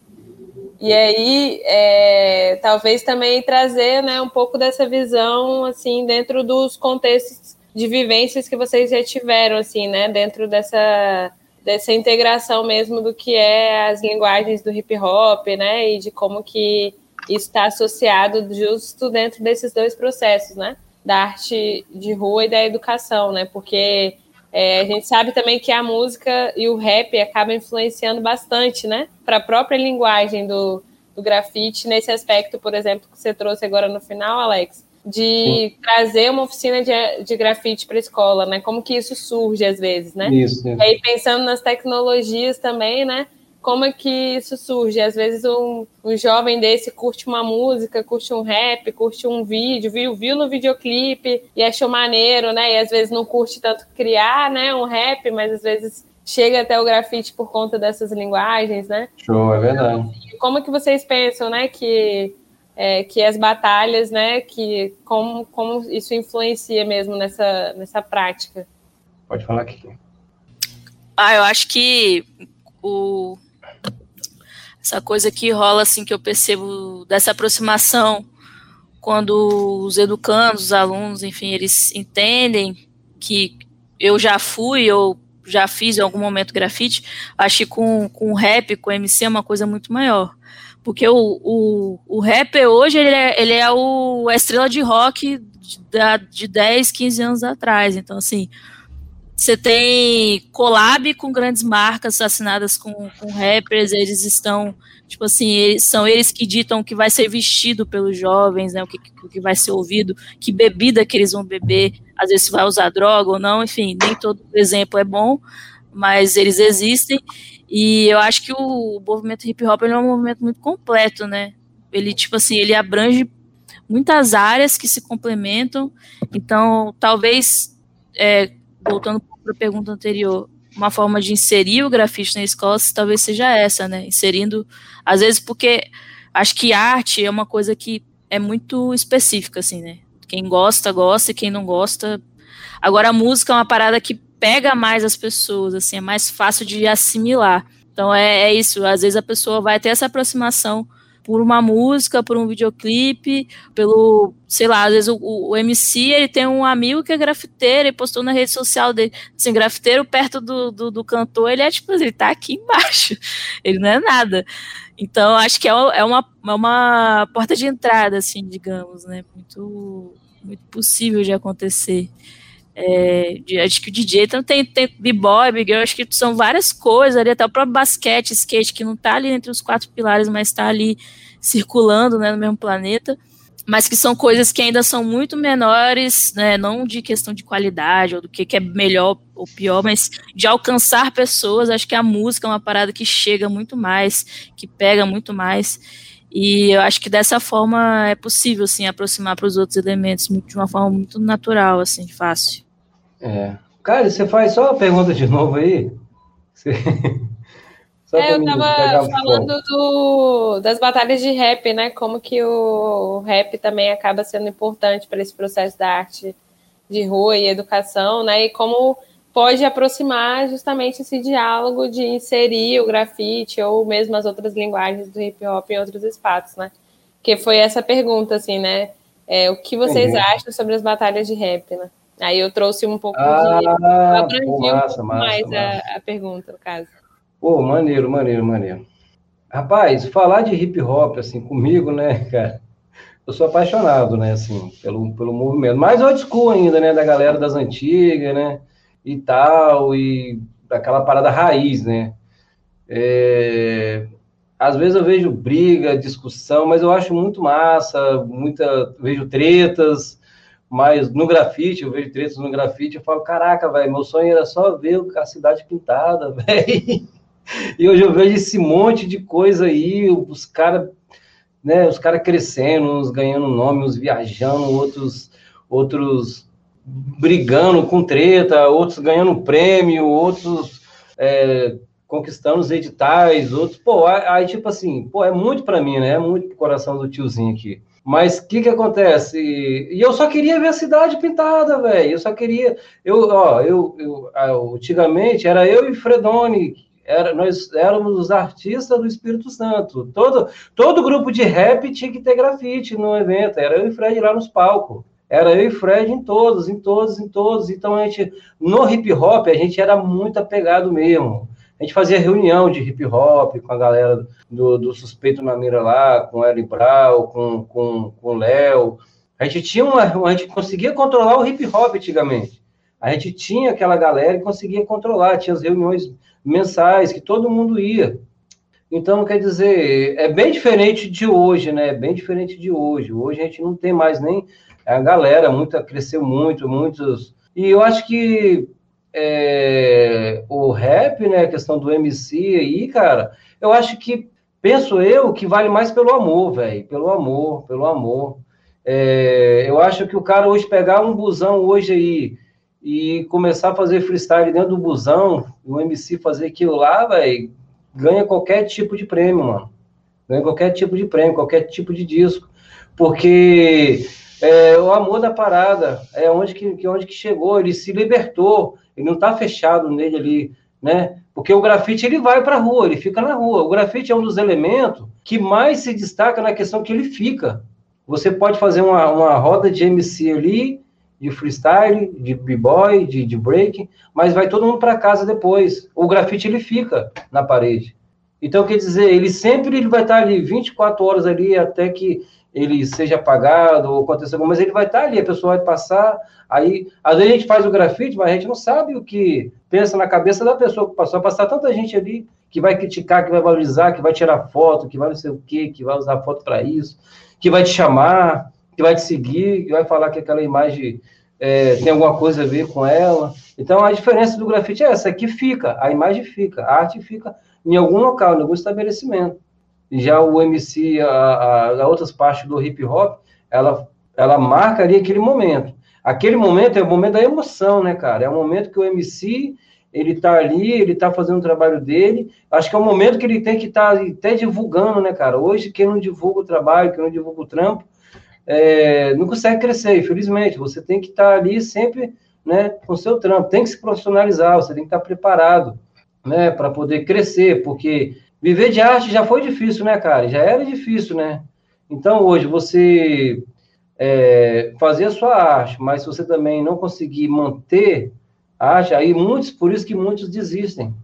E aí, é, talvez também trazer né, um pouco dessa visão, assim, dentro dos contextos de vivências que vocês já tiveram, assim, né? Dentro dessa, dessa integração mesmo do que é as linguagens do hip hop, né? E de como que isso está associado justo dentro desses dois processos, né? Da arte de rua e da educação, né? Porque é, a gente sabe também que a música e o rap acabam influenciando bastante, né? Para a própria linguagem do, do grafite, nesse aspecto, por exemplo, que você trouxe agora no final, Alex, de trazer uma oficina de, de grafite para a escola, né? Como que isso surge às vezes, né? Isso, isso. E aí pensando nas tecnologias também, né? Como é que isso surge? Às vezes um, um jovem desse curte uma música, curte um rap, curte um vídeo, viu, viu no videoclipe e achou maneiro, né? E às vezes não curte tanto criar, né, um rap, mas às vezes chega até o grafite por conta dessas linguagens, né? Show, é verdade. Como é que vocês pensam, né, que é, que as batalhas, né, que como, como isso influencia mesmo nessa, nessa prática? Pode falar aqui. Ah, eu acho que o essa coisa que rola assim que eu percebo dessa aproximação quando os educandos, os alunos, enfim, eles entendem que eu já fui ou já fiz em algum momento grafite, acho que com, com rap, com MC é uma coisa muito maior. Porque o, o, o rapper hoje, ele é, ele é o, a estrela de rock de, de 10, 15 anos atrás. Então, assim, você tem collab com grandes marcas assinadas com, com rappers, eles estão, tipo assim, eles, são eles que ditam o que vai ser vestido pelos jovens, né, o que, o que vai ser ouvido, que bebida que eles vão beber, às vezes vai usar droga ou não, enfim, nem todo exemplo é bom, mas eles existem, e eu acho que o movimento hip hop é um movimento muito completo, né, ele, tipo assim, ele abrange muitas áreas que se complementam, então, talvez, é, voltando para a pergunta anterior, uma forma de inserir o grafite na escola talvez seja essa, né? Inserindo, às vezes, porque acho que arte é uma coisa que é muito específica, assim, né? Quem gosta, gosta, e quem não gosta. Agora, a música é uma parada que pega mais as pessoas, assim, é mais fácil de assimilar. Então, é, é isso. Às vezes a pessoa vai ter essa aproximação por uma música, por um videoclipe, pelo, sei lá, às vezes o, o, MC ele tem um amigo que é grafiteiro e postou na rede social dele, assim, grafiteiro perto do, do, do cantor, ele é tipo, ele tá aqui embaixo, ele não é nada. Então, acho que é, é, uma, é uma porta de entrada, assim, digamos, né, muito, muito possível de acontecer. É, acho que o DJ então, tem, tem b-boy, big girl, acho que são várias coisas ali, até o próprio basquete, skate, que não está ali entre os quatro pilares, mas está ali circulando né, no mesmo planeta. mas que são coisas que ainda são muito menores, né, não de questão de qualidade ou do que, que é melhor ou pior, mas de alcançar pessoas. Acho que a música é uma parada que chega muito mais, que pega muito mais. E eu acho que dessa forma é possível, assim, aproximar para os outros elementos de uma forma muito natural, assim, fácil. É. Cara, você faz só a pergunta de novo aí? Você... É, eu tava falando do, das batalhas de rap, né? Como que o rap também acaba sendo importante para esse processo da arte de rua e educação, né? E como pode aproximar justamente esse diálogo de inserir o grafite ou mesmo as outras linguagens do hip hop em outros espaços, né? Que foi essa pergunta, assim, né? É, o que vocês uhum. acham sobre as batalhas de rap, né? Aí eu trouxe um pouco ah, de. Abrandi um pouco mais massa. A, a pergunta, no caso. Pô, maneiro, maneiro, maneiro. Rapaz, falar de hip hop, assim, comigo, né, cara? Eu sou apaixonado, né, assim, pelo, pelo movimento. Mais old school ainda, né, da galera das antigas, né, e tal, e daquela parada raiz, né. É... Às vezes eu vejo briga, discussão, mas eu acho muito massa, muita, vejo tretas, mas no grafite, eu vejo tretas no grafite, eu falo, caraca, velho, meu sonho era só ver a cidade pintada, velho. E hoje eu vejo esse monte de coisa aí, os caras, né, os caras crescendo, uns ganhando nome, uns viajando, outros, outros brigando com treta, outros ganhando prêmio, outros é, conquistando os editais, outros, pô, aí tipo assim, pô, é muito para mim, né? É muito pro coração do tiozinho aqui. Mas o que que acontece? E eu só queria ver a cidade pintada, velho. Eu só queria, eu, ó, eu, eu, antigamente era eu e Fredoni era, nós éramos os artistas do Espírito Santo. Todo, todo grupo de rap tinha que ter grafite no evento. Era eu e Fred lá nos palcos. Era eu e Fred em todos, em todos, em todos. Então, a gente, no hip hop, a gente era muito apegado mesmo. A gente fazia reunião de hip hop com a galera do, do Suspeito na Mira lá, com Eli Brau, com, com, com Léo. A gente tinha uma, a gente conseguia controlar o hip hop antigamente. A gente tinha aquela galera e conseguia controlar, tinha as reuniões mensais que todo mundo ia. Então, quer dizer, é bem diferente de hoje, né? É bem diferente de hoje. Hoje a gente não tem mais nem a galera, muita cresceu muito, muitos. E eu acho que é, o rap, né? A questão do MC aí, cara, eu acho que penso eu que vale mais pelo amor, velho, pelo amor, pelo amor. É, eu acho que o cara hoje pegar um busão hoje aí e começar a fazer freestyle dentro do busão, o MC fazer aquilo lá, velho, ganha qualquer tipo de prêmio, mano. Ganha qualquer tipo de prêmio, qualquer tipo de disco. Porque é, o amor da parada é onde que, que, onde que chegou, ele se libertou, ele não tá fechado nele ali, né? Porque o grafite ele vai para a rua, ele fica na rua. O grafite é um dos elementos que mais se destaca na questão que ele fica. Você pode fazer uma, uma roda de MC ali, de freestyle, de b-boy, de, de break, mas vai todo mundo para casa depois. O grafite ele fica na parede. Então, quer dizer, ele sempre ele vai estar ali 24 horas ali até que ele seja apagado ou aconteça alguma, mas ele vai estar ali, a pessoa vai passar, aí, às vezes a gente faz o grafite, mas a gente não sabe o que pensa na cabeça da pessoa que passou, passar tanta gente ali que vai criticar, que vai valorizar, que vai tirar foto, que vai não sei o quê, que vai usar foto para isso, que vai te chamar, que vai te seguir, que vai falar que aquela imagem é, tem alguma coisa a ver com ela. Então, a diferença do grafite é essa, que fica, a imagem fica, a arte fica em algum local, em algum estabelecimento. Já o MC, a, a, a outras partes do hip hop, ela, ela marca ali aquele momento. Aquele momento é o momento da emoção, né, cara? É o momento que o MC ele tá ali, ele tá fazendo o trabalho dele. Acho que é o momento que ele tem que estar tá até divulgando, né, cara? Hoje, quem não divulga o trabalho, quem não divulga o trampo, é, não consegue crescer, infelizmente. Você tem que estar ali sempre né, com o seu trampo, tem que se profissionalizar, você tem que estar preparado né, para poder crescer, porque viver de arte já foi difícil, né, cara? Já era difícil, né? Então, hoje, você é, fazer a sua arte, mas se você também não conseguir manter a arte, aí muitos, por isso que muitos desistem.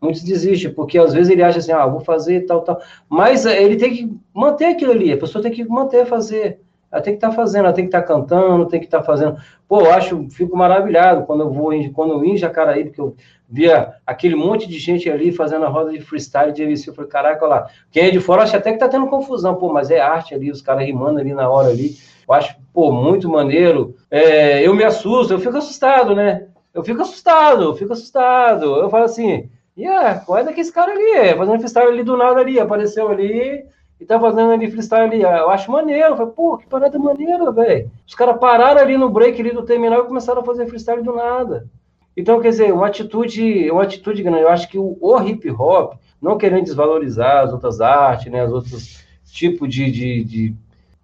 Muitos desistem, porque às vezes ele acha assim, ah, vou fazer tal, tal. Mas ele tem que manter aquilo ali, a pessoa tem que manter, fazer ela tem que estar tá fazendo, ela tem que estar tá cantando, tem que estar tá fazendo. Pô, eu acho, fico maravilhado quando eu vou em, quando eu em Jacaraí, porque eu via aquele monte de gente ali fazendo a roda de freestyle de MC. Eu falei, caraca, olha lá. Quem é de fora acha até que tá tendo confusão, pô, mas é arte ali, os caras rimando ali na hora ali. Eu acho, pô, muito maneiro. É, eu me assusto, eu fico assustado, né? Eu fico assustado, eu fico assustado. Eu falo assim, yeah, qual é daquele cara ali? Fazendo freestyle ali do nada ali, apareceu ali e tá fazendo ali freestyle ali. Eu acho maneiro. Eu falei, pô, que parada maneira, velho. Os caras pararam ali no break ali do terminal e começaram a fazer freestyle do nada. Então, quer dizer, uma atitude, uma atitude grande. Eu acho que o, o hip hop, não querendo desvalorizar as outras artes, né, os outros tipos de, de, de,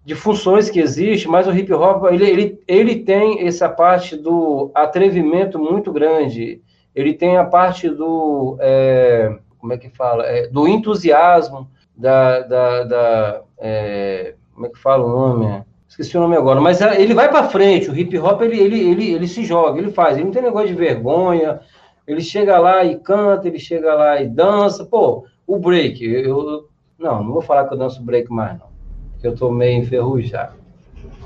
de funções que existem, mas o hip hop, ele, ele, ele tem essa parte do atrevimento muito grande, ele tem a parte do, é, como é que fala, é, do entusiasmo, da, da, da é, como é que fala o nome? Esqueci o nome agora, mas é, ele vai para frente, o hip hop ele, ele, ele, ele se joga, ele faz, ele não tem negócio de vergonha, ele chega lá e canta, ele chega lá e dança, pô, o break, eu, não, não vou falar que eu danço break mais não, porque eu tô meio enferrujado,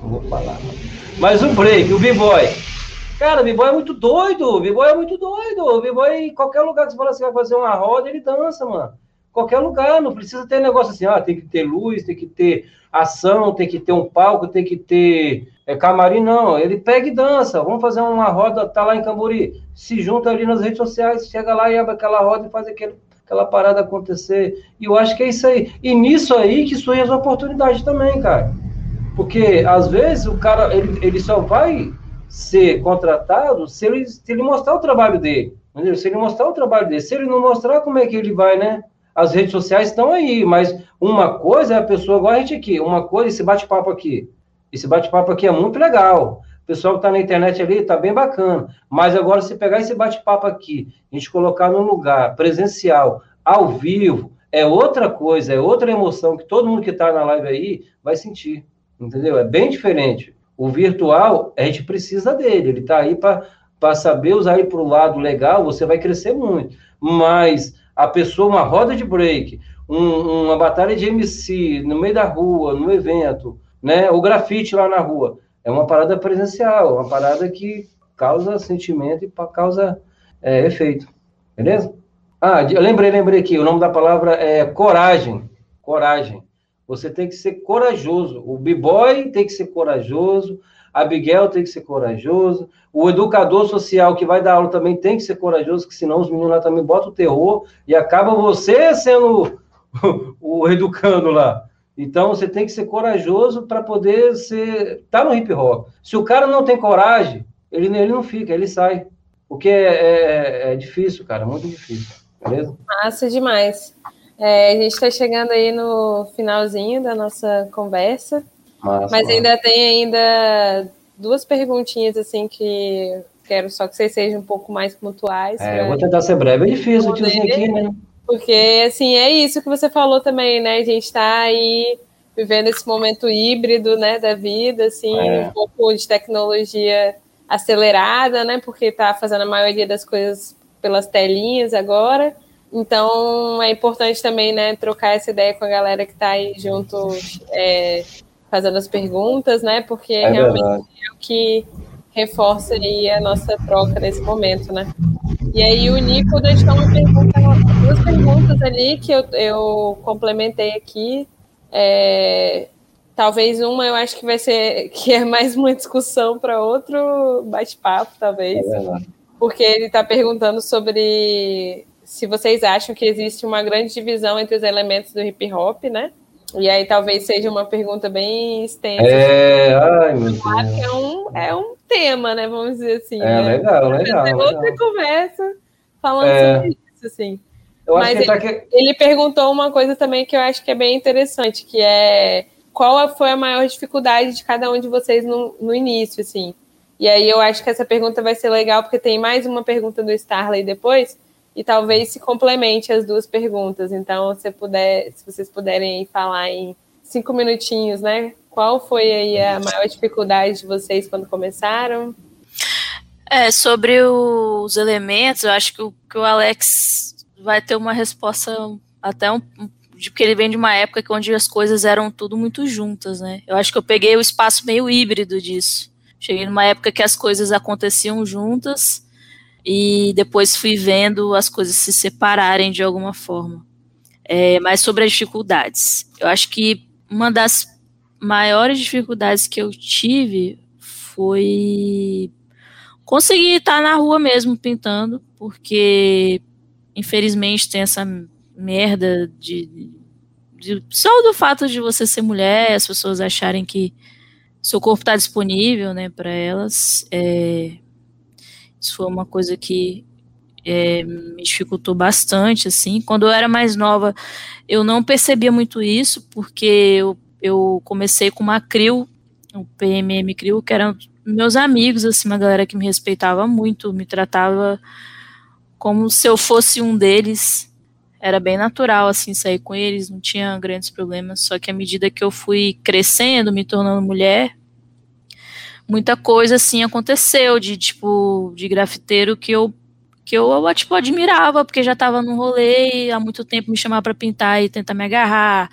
não vou falar Mas o break, o b-boy, cara, o b-boy é muito doido, o b-boy é muito doido, o b-boy, qualquer lugar que você fala assim, vai fazer uma roda, ele dança, mano qualquer lugar, não precisa ter negócio assim, ah, tem que ter luz, tem que ter ação, tem que ter um palco, tem que ter é, camarim, não. Ele pega e dança, vamos fazer uma roda, tá lá em Cambori, se junta ali nas redes sociais, chega lá e abre aquela roda e faz aquele, aquela parada acontecer. E eu acho que é isso aí. E nisso aí que surge as oportunidades também, cara. Porque, às vezes, o cara, ele, ele só vai ser contratado se ele, se ele mostrar o trabalho dele. Entendeu? Se ele mostrar o trabalho dele. Se ele não mostrar, como é que ele vai, né? As redes sociais estão aí, mas uma coisa é a pessoa, igual a gente aqui, uma coisa, esse bate-papo aqui. Esse bate-papo aqui é muito legal. O pessoal que está na internet ali está bem bacana. Mas agora, se pegar esse bate-papo aqui, a gente colocar num lugar presencial, ao vivo, é outra coisa, é outra emoção que todo mundo que está na live aí vai sentir. Entendeu? É bem diferente. O virtual, a gente precisa dele, ele está aí para saber usar ele para o lado legal, você vai crescer muito. Mas a pessoa, uma roda de break, um, uma batalha de MC no meio da rua, no evento, né? O grafite lá na rua. É uma parada presencial, uma parada que causa sentimento e causa é, efeito. Beleza? Ah, lembrei, lembrei aqui, o nome da palavra é coragem. Coragem. Você tem que ser corajoso. O b-boy tem que ser corajoso, Abigail tem que ser corajoso, o educador social que vai dar aula também tem que ser corajoso, que senão os meninos lá também botam o terror e acaba você sendo o, o educando lá. Então você tem que ser corajoso para poder ser tá no hip hop. Se o cara não tem coragem, ele, ele não fica, ele sai. Porque é, é, é difícil, cara, muito difícil. Beleza? Massa demais. É, a gente está chegando aí no finalzinho da nossa conversa. Massa, Mas ainda tem ainda duas perguntinhas assim que quero só que vocês sejam um pouco mais pontuais. É, eu vou tentar ser breve, é difícil tiozinho aqui, né? Porque, assim, é isso que você falou também, né? A gente está aí vivendo esse momento híbrido, né, da vida, assim, é. um pouco de tecnologia acelerada, né, porque está fazendo a maioria das coisas pelas telinhas agora. Então, é importante também, né, trocar essa ideia com a galera que está aí junto, é, fazendo as perguntas, né? Porque é realmente verdade. é o que reforça aí a nossa troca nesse momento, né? E aí o Nico deixou uma pergunta, duas perguntas ali que eu, eu complementei aqui. É, talvez uma eu acho que vai ser que é mais uma discussão para outro bate-papo, talvez. É porque ele está perguntando sobre se vocês acham que existe uma grande divisão entre os elementos do hip hop, né? E aí talvez seja uma pergunta bem extensa. É, ai meu Deus. É um, é um tema, né? Vamos dizer assim. É né? legal, legal. É outra legal. conversa falando é. sobre isso, assim. Eu Mas ele, tá que... ele perguntou uma coisa também que eu acho que é bem interessante, que é qual foi a maior dificuldade de cada um de vocês no, no início, assim. E aí eu acho que essa pergunta vai ser legal, porque tem mais uma pergunta do Starley depois, e talvez se complemente as duas perguntas. Então, se, puder, se vocês puderem falar em cinco minutinhos, né? Qual foi aí a maior dificuldade de vocês quando começaram? É, sobre os elementos, eu acho que o, que o Alex vai ter uma resposta até um, porque ele vem de uma época onde as coisas eram tudo muito juntas, né? Eu acho que eu peguei o espaço meio híbrido disso. Cheguei numa época que as coisas aconteciam juntas e depois fui vendo as coisas se separarem de alguma forma. É, mas sobre as dificuldades, eu acho que uma das maiores dificuldades que eu tive foi conseguir estar na rua mesmo pintando, porque infelizmente tem essa merda de, de, só do fato de você ser mulher, as pessoas acharem que seu corpo está disponível, né, para elas. É, isso foi uma coisa que é, me dificultou bastante, assim. Quando eu era mais nova, eu não percebia muito isso, porque eu, eu comecei com uma CRIO, um PMM CRIO, que eram meus amigos, assim, uma galera que me respeitava muito, me tratava como se eu fosse um deles. Era bem natural, assim, sair com eles, não tinha grandes problemas. Só que à medida que eu fui crescendo, me tornando mulher, muita coisa, assim, aconteceu de, tipo, de grafiteiro que eu que eu, tipo, admirava, porque já estava no rolê e há muito tempo me chamava para pintar e tentar me agarrar,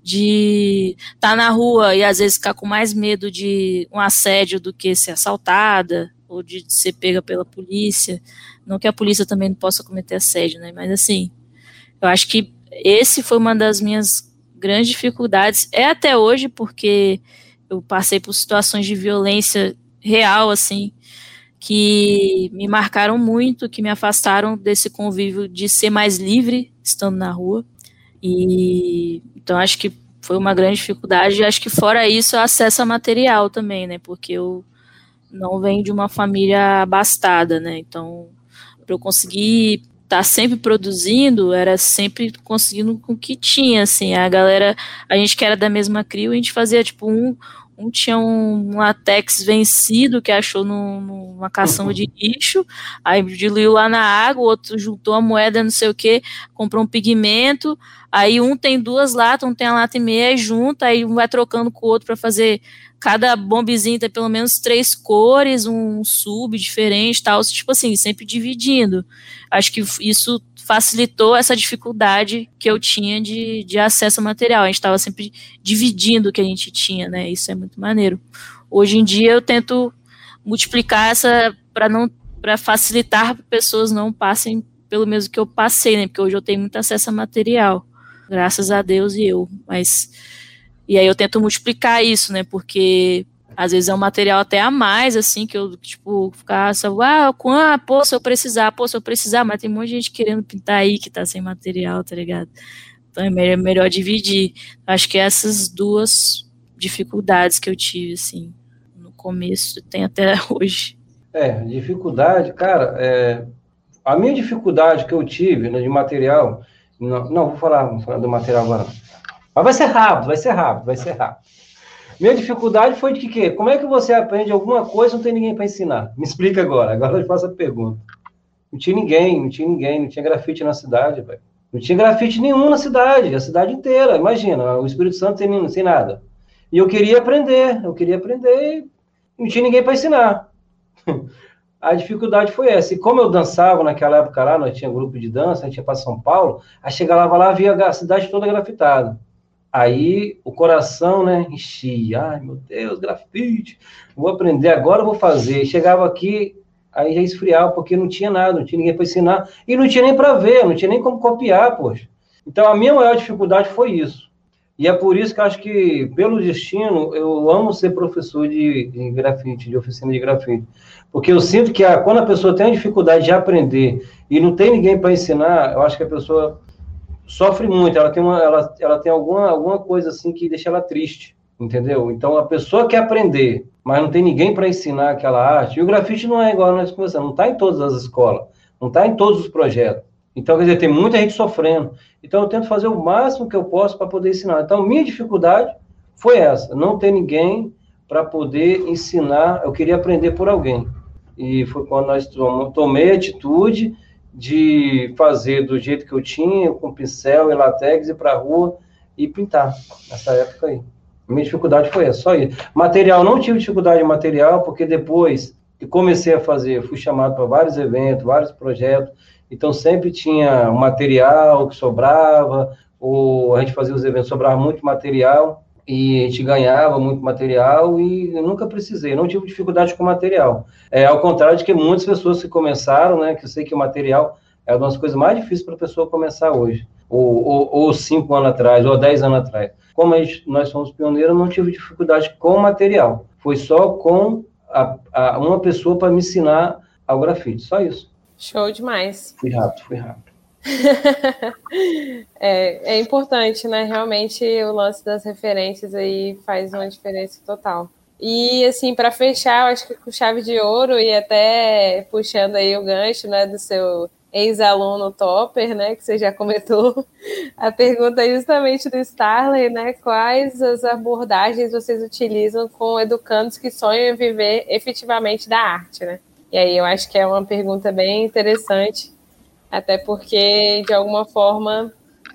de estar tá na rua e às vezes ficar com mais medo de um assédio do que ser assaltada ou de ser pega pela polícia. Não que a polícia também não possa cometer assédio, né? Mas assim, eu acho que esse foi uma das minhas grandes dificuldades. É até hoje, porque eu passei por situações de violência real, assim, que me marcaram muito, que me afastaram desse convívio de ser mais livre estando na rua. E então acho que foi uma grande dificuldade. E acho que fora isso, acesso a material também, né? Porque eu não venho de uma família abastada, né? Então para eu conseguir estar tá sempre produzindo, era sempre conseguindo com o que tinha, assim, a galera, a gente que era da mesma crio, a gente fazia, tipo, um, um tinha um latex vencido que achou no, numa caçamba de lixo, aí diluiu lá na água, o outro juntou a moeda, não sei o que, comprou um pigmento, aí um tem duas latas, um tem a lata e meia, junta, aí um vai trocando com o outro para fazer cada bombezinho tem pelo menos três cores, um sub diferente, tal, tipo assim, sempre dividindo. Acho que isso facilitou essa dificuldade que eu tinha de, de acesso ao material. A gente estava sempre dividindo o que a gente tinha, né? Isso é muito maneiro. Hoje em dia eu tento multiplicar essa para não para facilitar para pessoas não passem pelo mesmo que eu passei, né? Porque hoje eu tenho muito acesso a material, graças a Deus e eu, mas e aí eu tento multiplicar isso, né? Porque às vezes é um material até a mais, assim, que eu, tipo, ficar só, ah, ah, pô, se eu precisar, pô, se eu precisar, mas tem um monte de gente querendo pintar aí que tá sem material, tá ligado? Então é melhor, melhor dividir. Acho que essas duas dificuldades que eu tive, assim, no começo, tem até hoje. É, dificuldade, cara, é, a minha dificuldade que eu tive né, de material, não, não vou falar, vou falar do material agora, mas vai ser rápido, vai ser rápido, vai ser rápido. Minha dificuldade foi de que, como é que você aprende alguma coisa não tem ninguém para ensinar? Me explica agora, agora eu faço a pergunta. Não tinha ninguém, não tinha ninguém, não tinha grafite na cidade, velho. Não tinha grafite nenhum na cidade, a cidade inteira, imagina, o Espírito Santo sem, sem nada. E eu queria aprender, eu queria aprender e não tinha ninguém para ensinar. A dificuldade foi essa. E como eu dançava naquela época lá, nós tinha grupo de dança, a gente ia para São Paulo, aí chegava lá, via a cidade toda grafitada. Aí o coração, né, enchia. Ai, meu Deus, grafite, vou aprender agora, vou fazer. Chegava aqui, aí já esfriava, porque não tinha nada, não tinha ninguém para ensinar, e não tinha nem para ver, não tinha nem como copiar, poxa. Então a minha maior dificuldade foi isso. E é por isso que eu acho que, pelo destino, eu amo ser professor de, de grafite, de oficina de grafite. Porque eu sinto que a, quando a pessoa tem a dificuldade de aprender e não tem ninguém para ensinar, eu acho que a pessoa sofre muito, ela tem, uma, ela, ela tem alguma, alguma coisa assim que deixa ela triste, entendeu? Então a pessoa quer aprender, mas não tem ninguém para ensinar aquela arte. E o grafite não é igual nós começamos, não está em todas as escolas, não está em todos os projetos. Então, quer dizer, tem muita gente sofrendo. Então, eu tento fazer o máximo que eu posso para poder ensinar. Então, minha dificuldade foi essa, não ter ninguém para poder ensinar. Eu queria aprender por alguém. E foi quando nós tomei a atitude de fazer do jeito que eu tinha, com pincel e latex, ir para a rua e pintar, nessa época aí. Minha dificuldade foi essa, só isso. Material, não tive dificuldade de material, porque depois que comecei a fazer, fui chamado para vários eventos, vários projetos, então sempre tinha material que sobrava, ou a gente fazia os eventos, sobrava muito material, e a gente ganhava muito material e eu nunca precisei, não tive dificuldade com material. É, ao contrário de que muitas pessoas que começaram, né, que eu sei que o material é uma das coisas mais difíceis para a pessoa começar hoje, ou, ou, ou, cinco anos atrás, ou dez anos atrás. Como gente, nós somos pioneiros, eu não tive dificuldade com material, foi só com a, a, uma pessoa para me ensinar ao grafite, só isso. Show demais. Fui rápido, fui rápido. é, é importante, né? Realmente o lance das referências aí faz uma diferença total. E assim, para fechar, eu acho que com chave de ouro e até puxando aí o gancho, né, do seu ex-aluno Topper, né, que você já comentou, a pergunta é justamente do Starley, né, quais as abordagens vocês utilizam com educandos que sonham em viver efetivamente da arte, né? E aí eu acho que é uma pergunta bem interessante até porque, de alguma forma,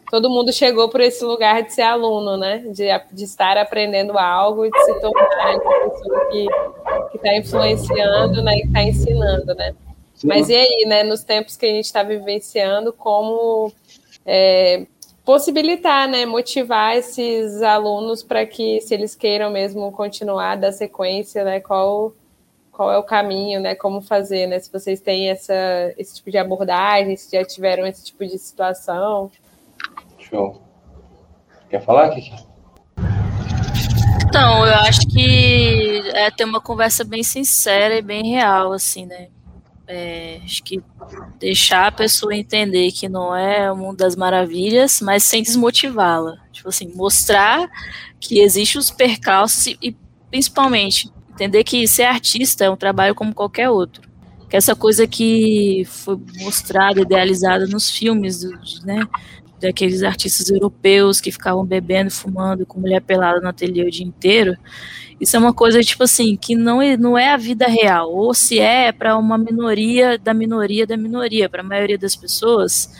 todo mundo chegou por esse lugar de ser aluno, né? De, de estar aprendendo algo e de se tornar uma pessoa que está influenciando né? e está ensinando, né? Sim. Mas e aí, né? Nos tempos que a gente está vivenciando, como é, possibilitar, né? Motivar esses alunos para que, se eles queiram mesmo continuar da sequência, né? Qual qual é o caminho, né? Como fazer, né? Se vocês têm essa, esse tipo de abordagem, se já tiveram esse tipo de situação. Show. Quer falar, Kiki? Então, eu acho que é ter uma conversa bem sincera e bem real, assim, né? É, acho que deixar a pessoa entender que não é o mundo das maravilhas, mas sem desmotivá-la. Tipo assim, mostrar que existem os percalços e, e principalmente Entender que ser artista é um trabalho como qualquer outro. Que essa coisa que foi mostrada, idealizada nos filmes, né? Daqueles artistas europeus que ficavam bebendo, fumando, com mulher pelada no ateliê o dia inteiro. Isso é uma coisa, tipo assim, que não é, não é a vida real. Ou se é, é para uma minoria da minoria da minoria. Para a maioria das pessoas,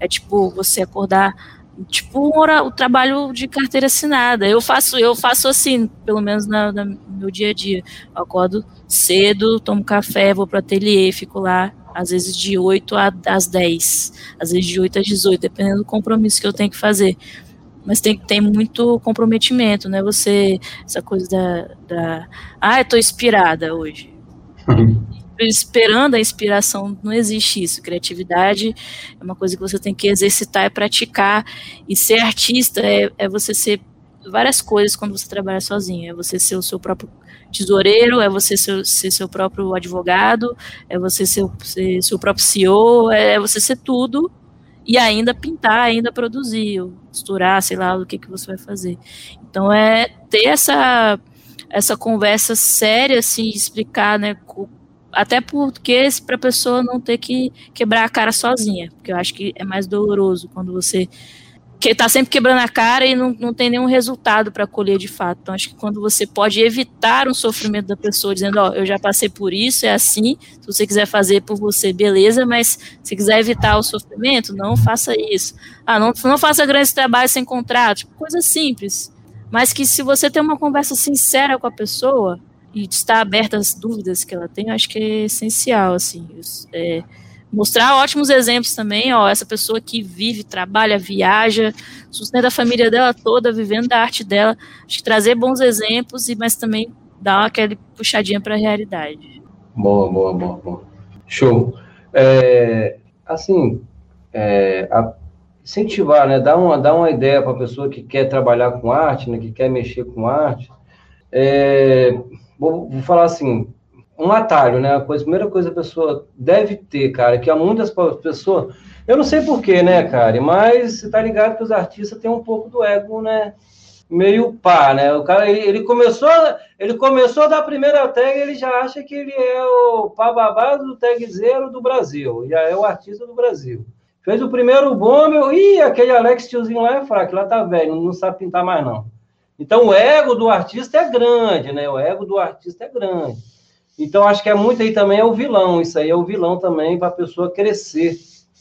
é tipo você acordar tipo o trabalho de carteira assinada. Eu faço, eu faço assim, pelo menos na, na, no meu dia a dia. Eu acordo cedo, tomo café, vou para o ateliê, fico lá, às vezes de 8 às 10, às vezes de 8 às 18, dependendo do compromisso que eu tenho que fazer. Mas tem, tem muito comprometimento, né? Você, essa coisa da. da ah, eu tô inspirada hoje. esperando a inspiração, não existe isso. Criatividade é uma coisa que você tem que exercitar e praticar. E ser artista é, é você ser várias coisas quando você trabalha sozinho. É você ser o seu próprio tesoureiro, é você ser, ser seu próprio advogado, é você ser, ser seu próprio CEO, é você ser tudo e ainda pintar, ainda produzir, costurar, sei lá, o que, que você vai fazer. Então é ter essa essa conversa séria, assim, explicar, né, até porque para a pessoa não ter que quebrar a cara sozinha, porque eu acho que é mais doloroso quando você que está sempre quebrando a cara e não, não tem nenhum resultado para colher de fato. Então, acho que quando você pode evitar um sofrimento da pessoa, dizendo, ó, oh, eu já passei por isso, é assim, se você quiser fazer por você, beleza, mas se quiser evitar o sofrimento, não faça isso. Ah, não, não faça grandes trabalhos sem contrato, tipo, coisa simples. Mas que se você tem uma conversa sincera com a pessoa, e estar aberta às dúvidas que ela tem, eu acho que é essencial, assim, é, mostrar ótimos exemplos também, ó, essa pessoa que vive, trabalha, viaja, sustenta a família dela toda, vivendo da arte dela, acho que trazer bons exemplos, e mas também dar aquela puxadinha para a realidade. Boa, boa, boa, boa. Show. É, assim, é, a, incentivar, né, dar uma, dar uma ideia para a pessoa que quer trabalhar com arte, né, que quer mexer com arte, é, vou, vou falar assim, um atalho, né? A, coisa, a primeira coisa que a pessoa deve ter, cara, que há muitas pessoas. Eu não sei porquê, né, cara? Mas você tá ligado que os artistas têm um pouco do ego, né? Meio pá, né? O cara, ele, ele começou, ele começou da primeira tag, ele já acha que ele é o pá do tag zero do Brasil, já é o artista do Brasil. Fez o primeiro bom, meu, ih, aquele Alex tiozinho lá é fraco, lá tá velho, não sabe pintar mais não. Então, o ego do artista é grande, né? O ego do artista é grande. Então, acho que é muito aí também é o vilão. Isso aí é o vilão também para a pessoa crescer,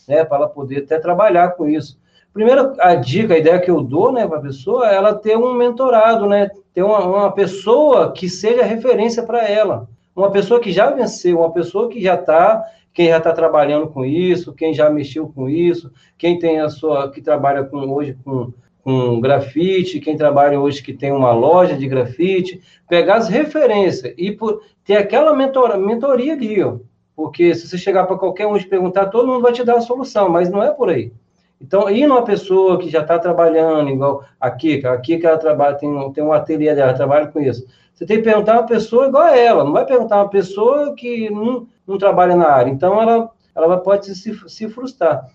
né? Para ela poder até trabalhar com isso. Primeiro, a dica, a ideia que eu dou, né, para a pessoa, é ela ter um mentorado, né? Ter uma, uma pessoa que seja referência para ela. uma pessoa que já venceu, uma pessoa que já está, quem já está trabalhando com isso, quem já mexeu com isso, quem tem a sua, que trabalha com hoje com, com grafite, quem trabalha hoje que tem uma loja de grafite, pegar as referências e por, ter aquela mentor, mentoria ali, ó, porque se você chegar para qualquer um e perguntar, todo mundo vai te dar a solução, mas não é por aí. Então, ir numa pessoa que já está trabalhando, igual a Kika, a Kika ela trabalha, tem, tem um ateliê dela, trabalha com isso. Você tem que perguntar uma pessoa igual a ela, não vai perguntar uma pessoa que não, não trabalha na área. Então, ela, ela pode se, se frustrar.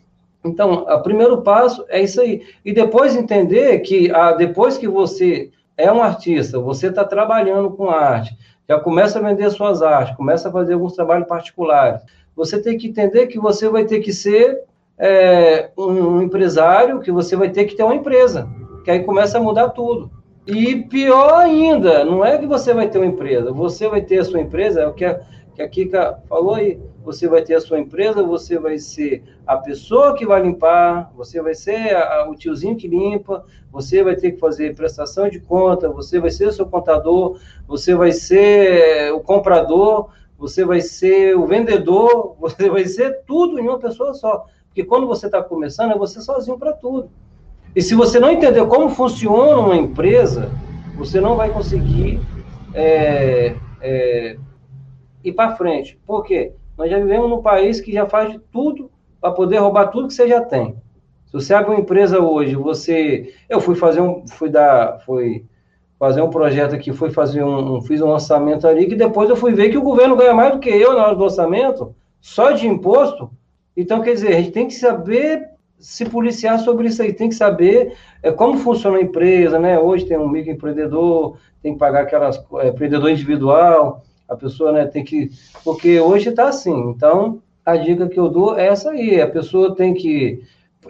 Então, o primeiro passo é isso aí. E depois entender que a, depois que você é um artista, você está trabalhando com arte, já começa a vender suas artes, começa a fazer alguns trabalhos particulares, você tem que entender que você vai ter que ser é, um empresário, que você vai ter que ter uma empresa, que aí começa a mudar tudo. E pior ainda, não é que você vai ter uma empresa, você vai ter a sua empresa, é o que a, que a Kika falou aí, você vai ter a sua empresa, você vai ser a pessoa que vai limpar, você vai ser a, a, o tiozinho que limpa, você vai ter que fazer prestação de conta, você vai ser o seu contador, você vai ser o comprador, você vai ser o vendedor, você vai ser tudo em uma pessoa só. Porque quando você está começando, é você sozinho para tudo. E se você não entender como funciona uma empresa, você não vai conseguir é, é, ir para frente. Por quê? Nós já vivemos num país que já faz de tudo para poder roubar tudo que você já tem. Se você abre uma empresa hoje, você. Eu fui fazer um. Fui dar. Fui fazer um projeto aqui, fui fazer um. Fiz um orçamento ali, que depois eu fui ver que o governo ganha mais do que eu na hora do orçamento, só de imposto. Então, quer dizer, a gente tem que saber se policiar sobre isso aí, tem que saber é, como funciona a empresa, né? Hoje tem um microempreendedor, tem que pagar aquelas é, empreendedor individual, a pessoa né, tem que. Porque hoje está assim. Então, a dica que eu dou é essa aí: a pessoa tem que.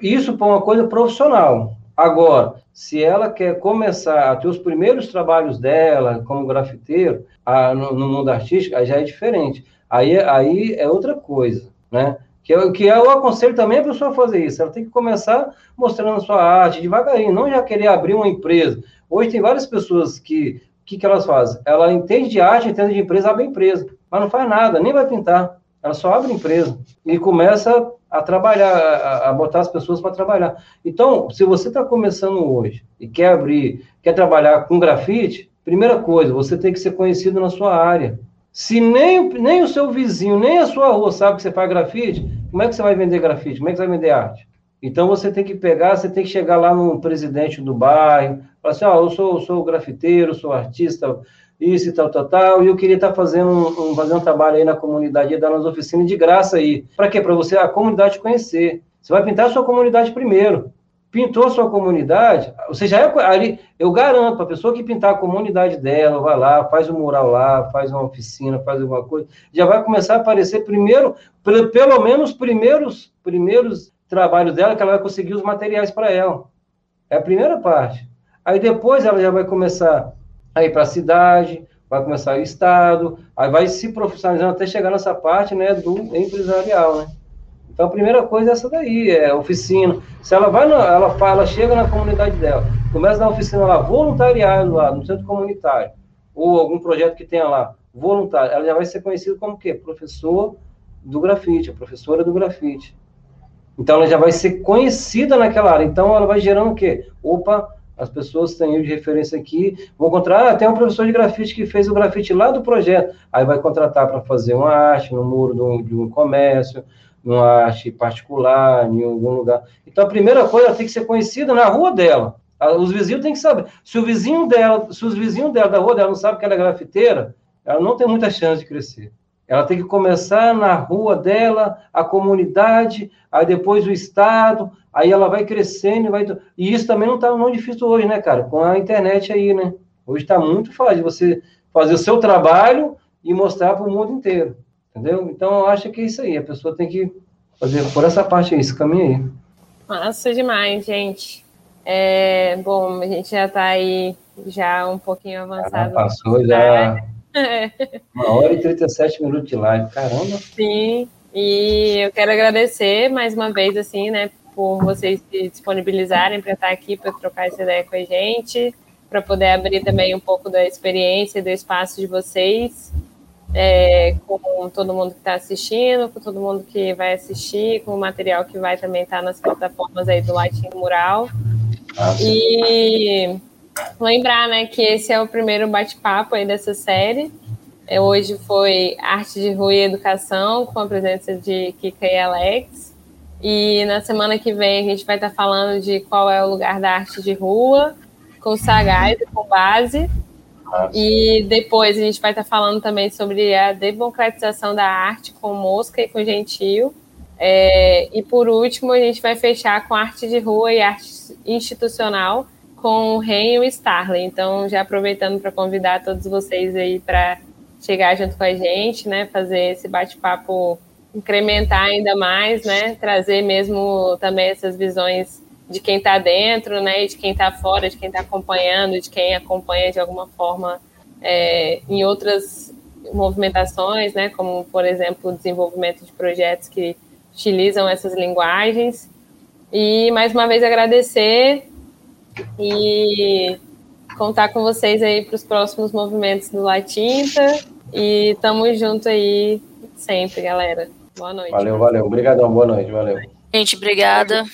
Isso para uma coisa profissional. Agora, se ela quer começar a ter os primeiros trabalhos dela como grafiteiro a, no, no mundo artístico, aí já é diferente. Aí, aí é outra coisa, né? Que eu, que eu aconselho também a pessoa a fazer isso. Ela tem que começar mostrando a sua arte devagarinho, não já querer abrir uma empresa. Hoje tem várias pessoas que, que, que elas fazem? Ela entende de arte, entende de empresa, abre empresa. Mas não faz nada, nem vai pintar. Ela só abre empresa e começa a trabalhar, a, a botar as pessoas para trabalhar. Então, se você está começando hoje e quer abrir, quer trabalhar com grafite, primeira coisa, você tem que ser conhecido na sua área. Se nem, nem o seu vizinho, nem a sua rua sabe que você faz grafite, como é que você vai vender grafite? Como é que você vai vender arte? Então você tem que pegar, você tem que chegar lá no presidente do bairro, falar assim, ó, eu sou, sou grafiteiro, sou artista, isso e tal, tal, tal, e eu queria estar fazendo um, fazendo um trabalho aí na comunidade, dando as oficinas de graça aí. Para quê? Para você, a comunidade conhecer. Você vai pintar a sua comunidade primeiro pintou sua comunidade, você já é ali, eu garanto, a pessoa que pintar a comunidade dela, vai lá, faz um mural lá, faz uma oficina, faz alguma coisa, já vai começar a aparecer primeiro, pelo, pelo menos primeiros, primeiros trabalhos dela, que ela vai conseguir os materiais para ela. É a primeira parte. Aí depois ela já vai começar a ir para a cidade, vai começar o estado, aí vai se profissionalizando até chegar nessa parte, né, do empresarial, né? Então, a primeira coisa é essa daí, é oficina. Se ela vai, na, ela fala, chega na comunidade dela, começa a dar oficina lá, voluntariado lá, no centro comunitário, ou algum projeto que tenha lá, voluntário, ela já vai ser conhecida como quê? Professor do grafite, professora do grafite. Então, ela já vai ser conhecida naquela área. Então, ela vai gerando o quê? Opa, as pessoas têm de referência aqui, vão contratar, ah, tem um professor de grafite que fez o grafite lá do projeto, aí vai contratar para fazer uma arte no muro de um, de um comércio, numa arte particular, em algum lugar. Então, a primeira coisa, ela tem que ser conhecida na rua dela. Os vizinhos têm que saber. Se o vizinho dela, se os vizinhos dela da rua dela não sabem que ela é grafiteira, ela não tem muita chance de crescer. Ela tem que começar na rua dela, a comunidade, aí depois o estado, aí ela vai crescendo e vai. E isso também não está não difícil hoje, né, cara? Com a internet aí, né? Hoje está muito fácil você fazer o seu trabalho e mostrar para o mundo inteiro. Entendeu? Então, eu acho que é isso aí. A pessoa tem que fazer por essa parte aí, esse caminho aí. Massa demais, gente. É, bom, a gente já está aí já um pouquinho avançado. Já passou já uma hora e 37 minutos de live. Caramba! Sim, e eu quero agradecer mais uma vez, assim, né, por vocês se disponibilizarem para estar aqui, para trocar essa ideia com a gente, para poder abrir também um pouco da experiência e do espaço de vocês. é, com todo mundo que está assistindo, com todo mundo que vai assistir, com o material que vai também estar tá nas plataformas aí do Lighting Mural. Ah, e lembrar, né, que esse é o primeiro bate-papo aí dessa série. É, hoje foi Arte de Rua e Educação, com a presença de Kika e Alex. E na semana que vem a gente vai estar falando de qual é o lugar da arte de rua, com Sagaz e com base. E depois a gente vai estar falando também sobre a democratização da arte com Mosca e com Gentil. É, e por último, a gente vai fechar com arte de rua e arte institucional com o Ren e o Starley. Então, já aproveitando para convidar todos vocês aí para chegar junto com a gente, né? Fazer esse bate-papo incrementar ainda mais, né? Trazer mesmo também essas visões de quem está dentro, né? E de quem está fora, de quem está acompanhando, de quem acompanha de alguma forma é, em outras movimentações, né? Como, por exemplo, o desenvolvimento de projetos que utilizam essas linguagens. E mais uma vez agradecer e contar com vocês aí para os próximos movimentos do Latinta. E estamos junto aí sempre, galera. Boa noite. Valeu, valeu. Obrigadão, boa noite, valeu. Gente, obrigada.